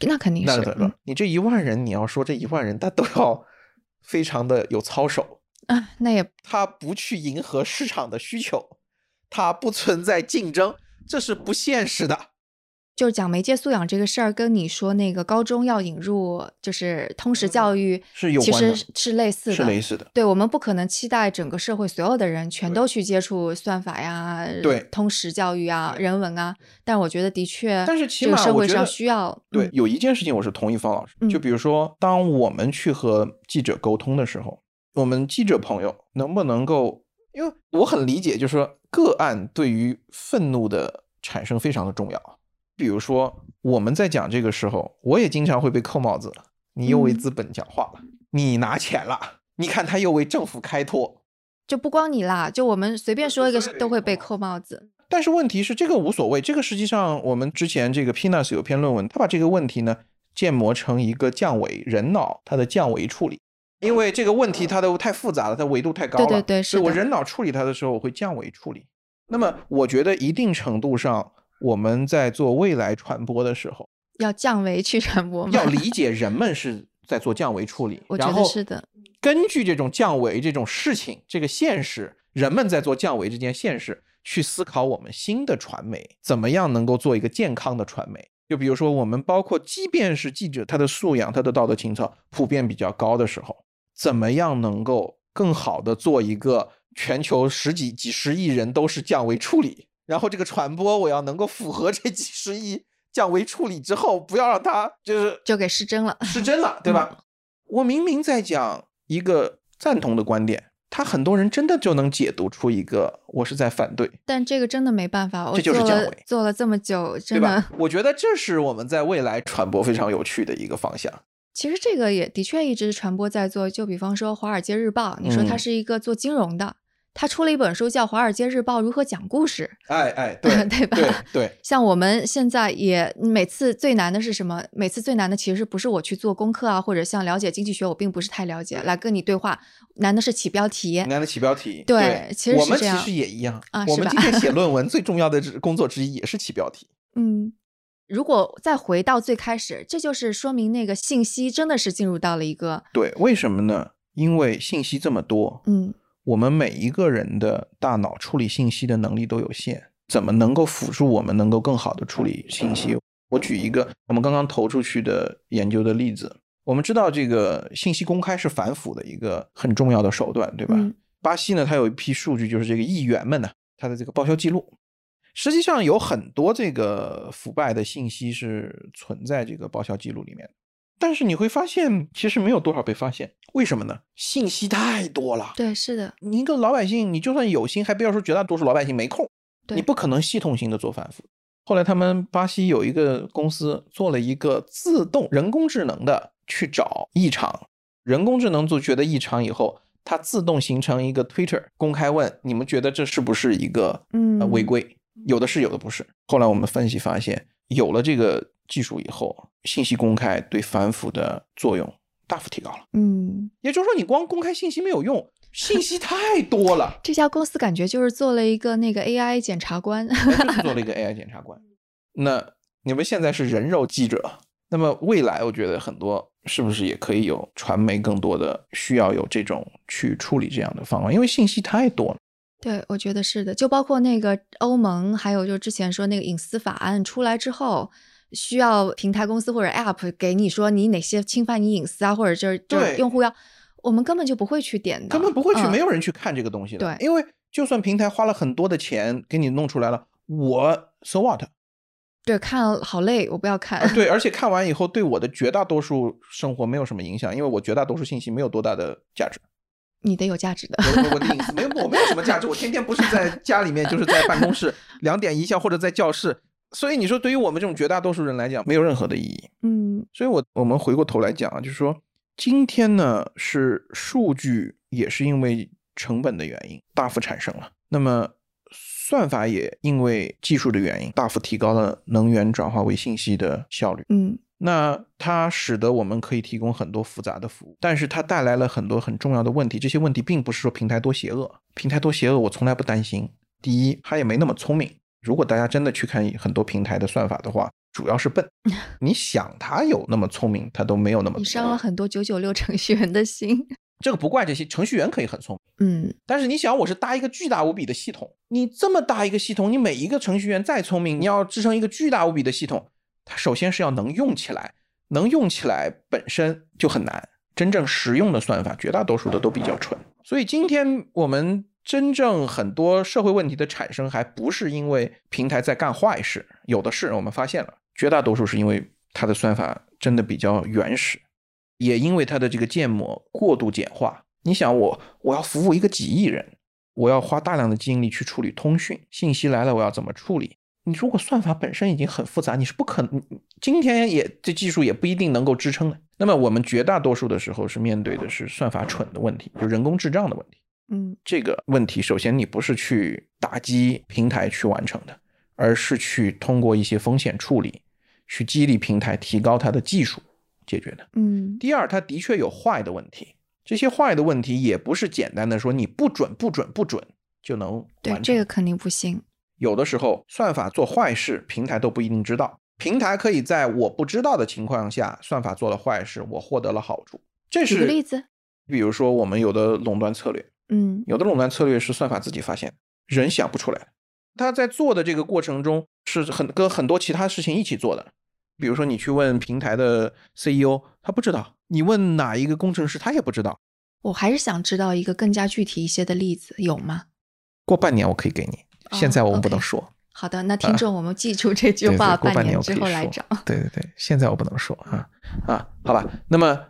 那肯定是。你这一万人，你要说这一万人他都要非常的有操守啊，那也他不去迎合市场的需求，他不存在竞争，这是不现实的。就是讲媒介素养这个事儿，跟你说那个高中要引入就是通识教育是有其实是类似的，是类似的。对我们不可能期待整个社会所有的人全都去接触算法呀，对通识教育啊，人文啊。但我觉得的确，但是起码社会上需要。对，有一件事情我是同意方老师，就比如说，当我们去和记者沟通的时候，我们记者朋友能不能够，因为我很理解，就是说个案对于愤怒的产生非常的重要。比如说，我们在讲这个时候，我也经常会被扣帽子。你又为资本讲话了，你拿钱了，你看他又为政府开脱，就不光你啦，就我们随便说一个都会被扣帽子。但是问题是，这个无所谓。这个实际上，我们之前这个 Pinas 有篇论文，他把这个问题呢建模成一个降维人脑它的降维处理，因为这个问题它都太复杂了，它维度太高了。对对对，是我人脑处理它的时候，我会降维处理。那么，我觉得一定程度上。我们在做未来传播的时候，要降维去传播，要理解 人们是在做降维处理。我觉得是的。根据这种降维这种事情，这个现实，人们在做降维这件现实，去思考我们新的传媒怎么样能够做一个健康的传媒。就比如说，我们包括即便是记者，他的素养、他的道德情操普遍比较高的时候，怎么样能够更好的做一个全球十几几十亿人都是降维处理？然后这个传播，我要能够符合这几十亿降维处理之后，不要让它就是就给失真了，失真了，对吧？我明明在讲一个赞同的观点，他很多人真的就能解读出一个我是在反对。但这个真的没办法，这就是降维，做了这么久，真的？我觉得这是我们在未来传播非常有趣的一个方向。其实这个也的确一直传播在做，就比方说《华尔街日报》，你说它是一个做金融的。他出了一本书，叫《华尔街日报如何讲故事》。哎 哎，对对吧？对对。像我们现在也每次最难的是什么？每次最难的其实不是我去做功课啊，或者像了解经济学，我并不是太了解，来跟你对话，难的是起标题。难的起标题。对，其实我们其实也一样啊。我们今天写论文 最重要的工作之一也是起标题。嗯，如果再回到最开始，这就是说明那个信息真的是进入到了一个对，为什么呢？因为信息这么多。嗯。我们每一个人的大脑处理信息的能力都有限，怎么能够辅助我们能够更好的处理信息？我举一个我们刚刚投出去的研究的例子。我们知道这个信息公开是反腐的一个很重要的手段，对吧？巴西呢，它有一批数据，就是这个议员们呢，他的这个报销记录，实际上有很多这个腐败的信息是存在这个报销记录里面。但是你会发现，其实没有多少被发现，为什么呢？信息太多了。对，是的。你一个老百姓，你就算有心，还不要说绝大多数老百姓没空，你不可能系统性的做反腐。后来他们巴西有一个公司做了一个自动人工智能的去找异常，人工智能就觉得异常以后，它自动形成一个 Twitter 公开问你们觉得这是不是一个嗯违规？有的是，有的不是。后来我们分析发现，有了这个。技术以后，信息公开对反腐的作用大幅提高了。嗯，也就是说，你光公开信息没有用，信息太多了。这家公司感觉就是做了一个那个 AI 检察官，做了一个 AI 检察官。那你们现在是人肉记者，那么未来我觉得很多是不是也可以有传媒更多的需要有这种去处理这样的方案？因为信息太多了。对，我觉得是的。就包括那个欧盟，还有就之前说那个隐私法案出来之后。需要平台公司或者 App 给你说你哪些侵犯你隐私啊，或者就是就是用户要，我们根本就不会去点的，根本不会去，没有人去看这个东西的。对，因为就算平台花了很多的钱给你弄出来了，我 so what？对，看好累，我不要看。对，而且看完以后对我的绝大多数生活没有什么影响，因为我绝大多数信息没有多大的价值。你的有价值的，我我的隐私没有，我没有什么价值，我天天不是在家里面，就是在办公室两点一下或者在教室。所以你说，对于我们这种绝大多数人来讲，没有任何的意义。嗯，所以，我我们回过头来讲啊，就是说，今天呢，是数据也是因为成本的原因大幅产生了，那么算法也因为技术的原因大幅提高了能源转化为信息的效率。嗯，那它使得我们可以提供很多复杂的服务，但是它带来了很多很重要的问题。这些问题并不是说平台多邪恶，平台多邪恶，我从来不担心。第一，它也没那么聪明。如果大家真的去看很多平台的算法的话，主要是笨。你想他有那么聪明，他都没有那么。你伤了很多九九六程序员的心。这个不怪这些程序员可以很聪明，嗯。但是你想，我是搭一个巨大无比的系统，你这么大一个系统，你每一个程序员再聪明，你要支撑一个巨大无比的系统，它首先是要能用起来，能用起来本身就很难。真正实用的算法，绝大多数的都比较蠢。所以今天我们。真正很多社会问题的产生，还不是因为平台在干坏事，有的是。我们发现了，绝大多数是因为它的算法真的比较原始，也因为它的这个建模过度简化。你想，我我要服务一个几亿人，我要花大量的精力去处理通讯信息来了，我要怎么处理？你如果算法本身已经很复杂，你是不可能，今天也这技术也不一定能够支撑的。那么我们绝大多数的时候是面对的是算法蠢的问题，就人工智障的问题。嗯，这个问题首先你不是去打击平台去完成的，而是去通过一些风险处理，去激励平台提高它的技术解决的。嗯，第二，它的确有坏的问题，这些坏的问题也不是简单的说你不准不准不准就能完。对，这个肯定不行。有的时候算法做坏事，平台都不一定知道。平台可以在我不知道的情况下，算法做了坏事，我获得了好处。这是举个例子，比如说我们有的垄断策略。嗯，有的垄断策略是算法自己发现，人想不出来。他在做的这个过程中是很跟很多其他事情一起做的。比如说你去问平台的 CEO，他不知道；你问哪一个工程师，他也不知道。我还是想知道一个更加具体一些的例子，有吗？过半年我可以给你，现在我们不能说。好的，那听众我们记住这句话，过半年之后来找。对对对，现在我不能说啊啊，好吧。那么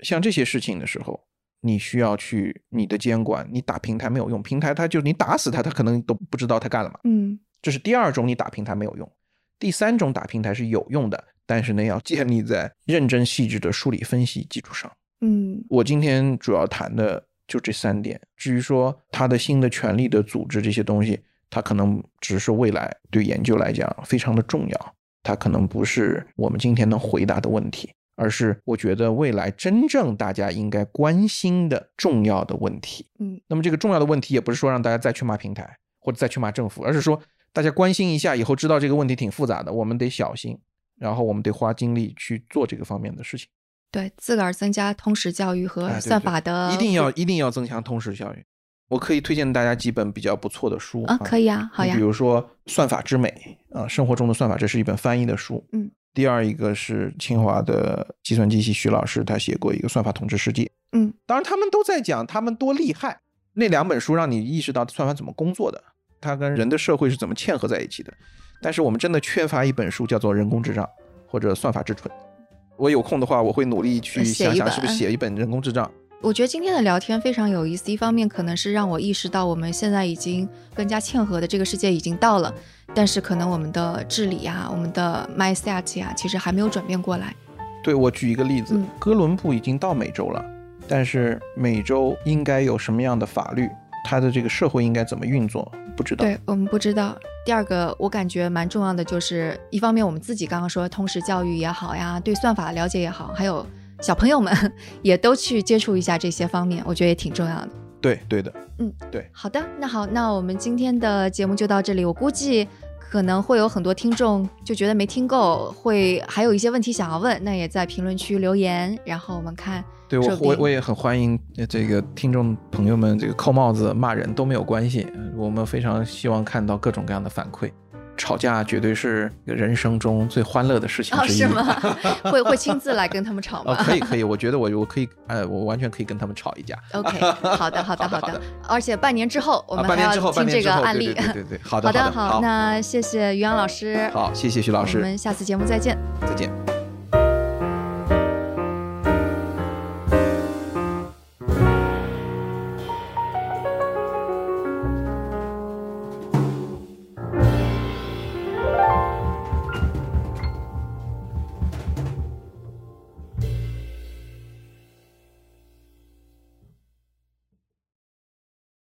像这些事情的时候。你需要去你的监管，你打平台没有用，平台它就你打死它，它可能都不知道它干了嘛。嗯，这是第二种，你打平台没有用。第三种打平台是有用的，但是呢，要建立在认真细致的梳理分析基础上。嗯，我今天主要谈的就这三点。至于说他的新的权力的组织这些东西，它可能只是未来对研究来讲非常的重要，它可能不是我们今天能回答的问题，而是我觉得未来真正大家应该关心的重要的问题。嗯，那么这个重要的问题也不是说让大家再去骂平台或者再去骂政府，而是说大家关心一下，以后知道这个问题挺复杂的，我们得小心，然后我们得花精力去做这个方面的事情。对，自个儿增加通识教育和算法的，一定要一定要增强通识教育。我可以推荐大家几本比较不错的书啊，可以啊，好呀。比如说《算法之美》啊，生活中的算法，这是一本翻译的书。嗯。第二一个是清华的计算机系徐老师，他写过一个《算法统治世界》。嗯。当然，他们都在讲他们多厉害。那两本书让你意识到算法怎么工作的，它跟人的社会是怎么嵌合在一起的。但是我们真的缺乏一本书，叫做《人工智障》或者《算法之蠢》。我有空的话，我会努力去想想是不是写一本人工智障。我觉得今天的聊天非常有意思，一方面可能是让我意识到我们现在已经更加嵌合的这个世界已经到了，但是可能我们的治理呀、我们的 mindset 呀，其实还没有转变过来。对我举一个例子，哥伦布已经到美洲了，但是美洲应该有什么样的法律？它的这个社会应该怎么运作？不知道。对我们不知道。第二个，我感觉蛮重要的，就是一方面我们自己刚刚说通识教育也好呀，对算法的了解也好，还有小朋友们 也都去接触一下这些方面，我觉得也挺重要的。对，对的。嗯，对。好的，那好，那我们今天的节目就到这里。我估计可能会有很多听众就觉得没听够，会还有一些问题想要问，那也在评论区留言，然后我们看。对我我我也很欢迎这个听众朋友们，这个扣帽子骂人都没有关系，我们非常希望看到各种各样的反馈。吵架绝对是人生中最欢乐的事情之一。是吗？会会亲自来跟他们吵吗？可以可以，我觉得我我可以，呃，我完全可以跟他们吵一架。OK，好的好的好的。而且半年之后我们还要听这个案例。对对对，好的好的好。那谢谢于洋老师。好，谢谢徐老师。我们下次节目再见。再见。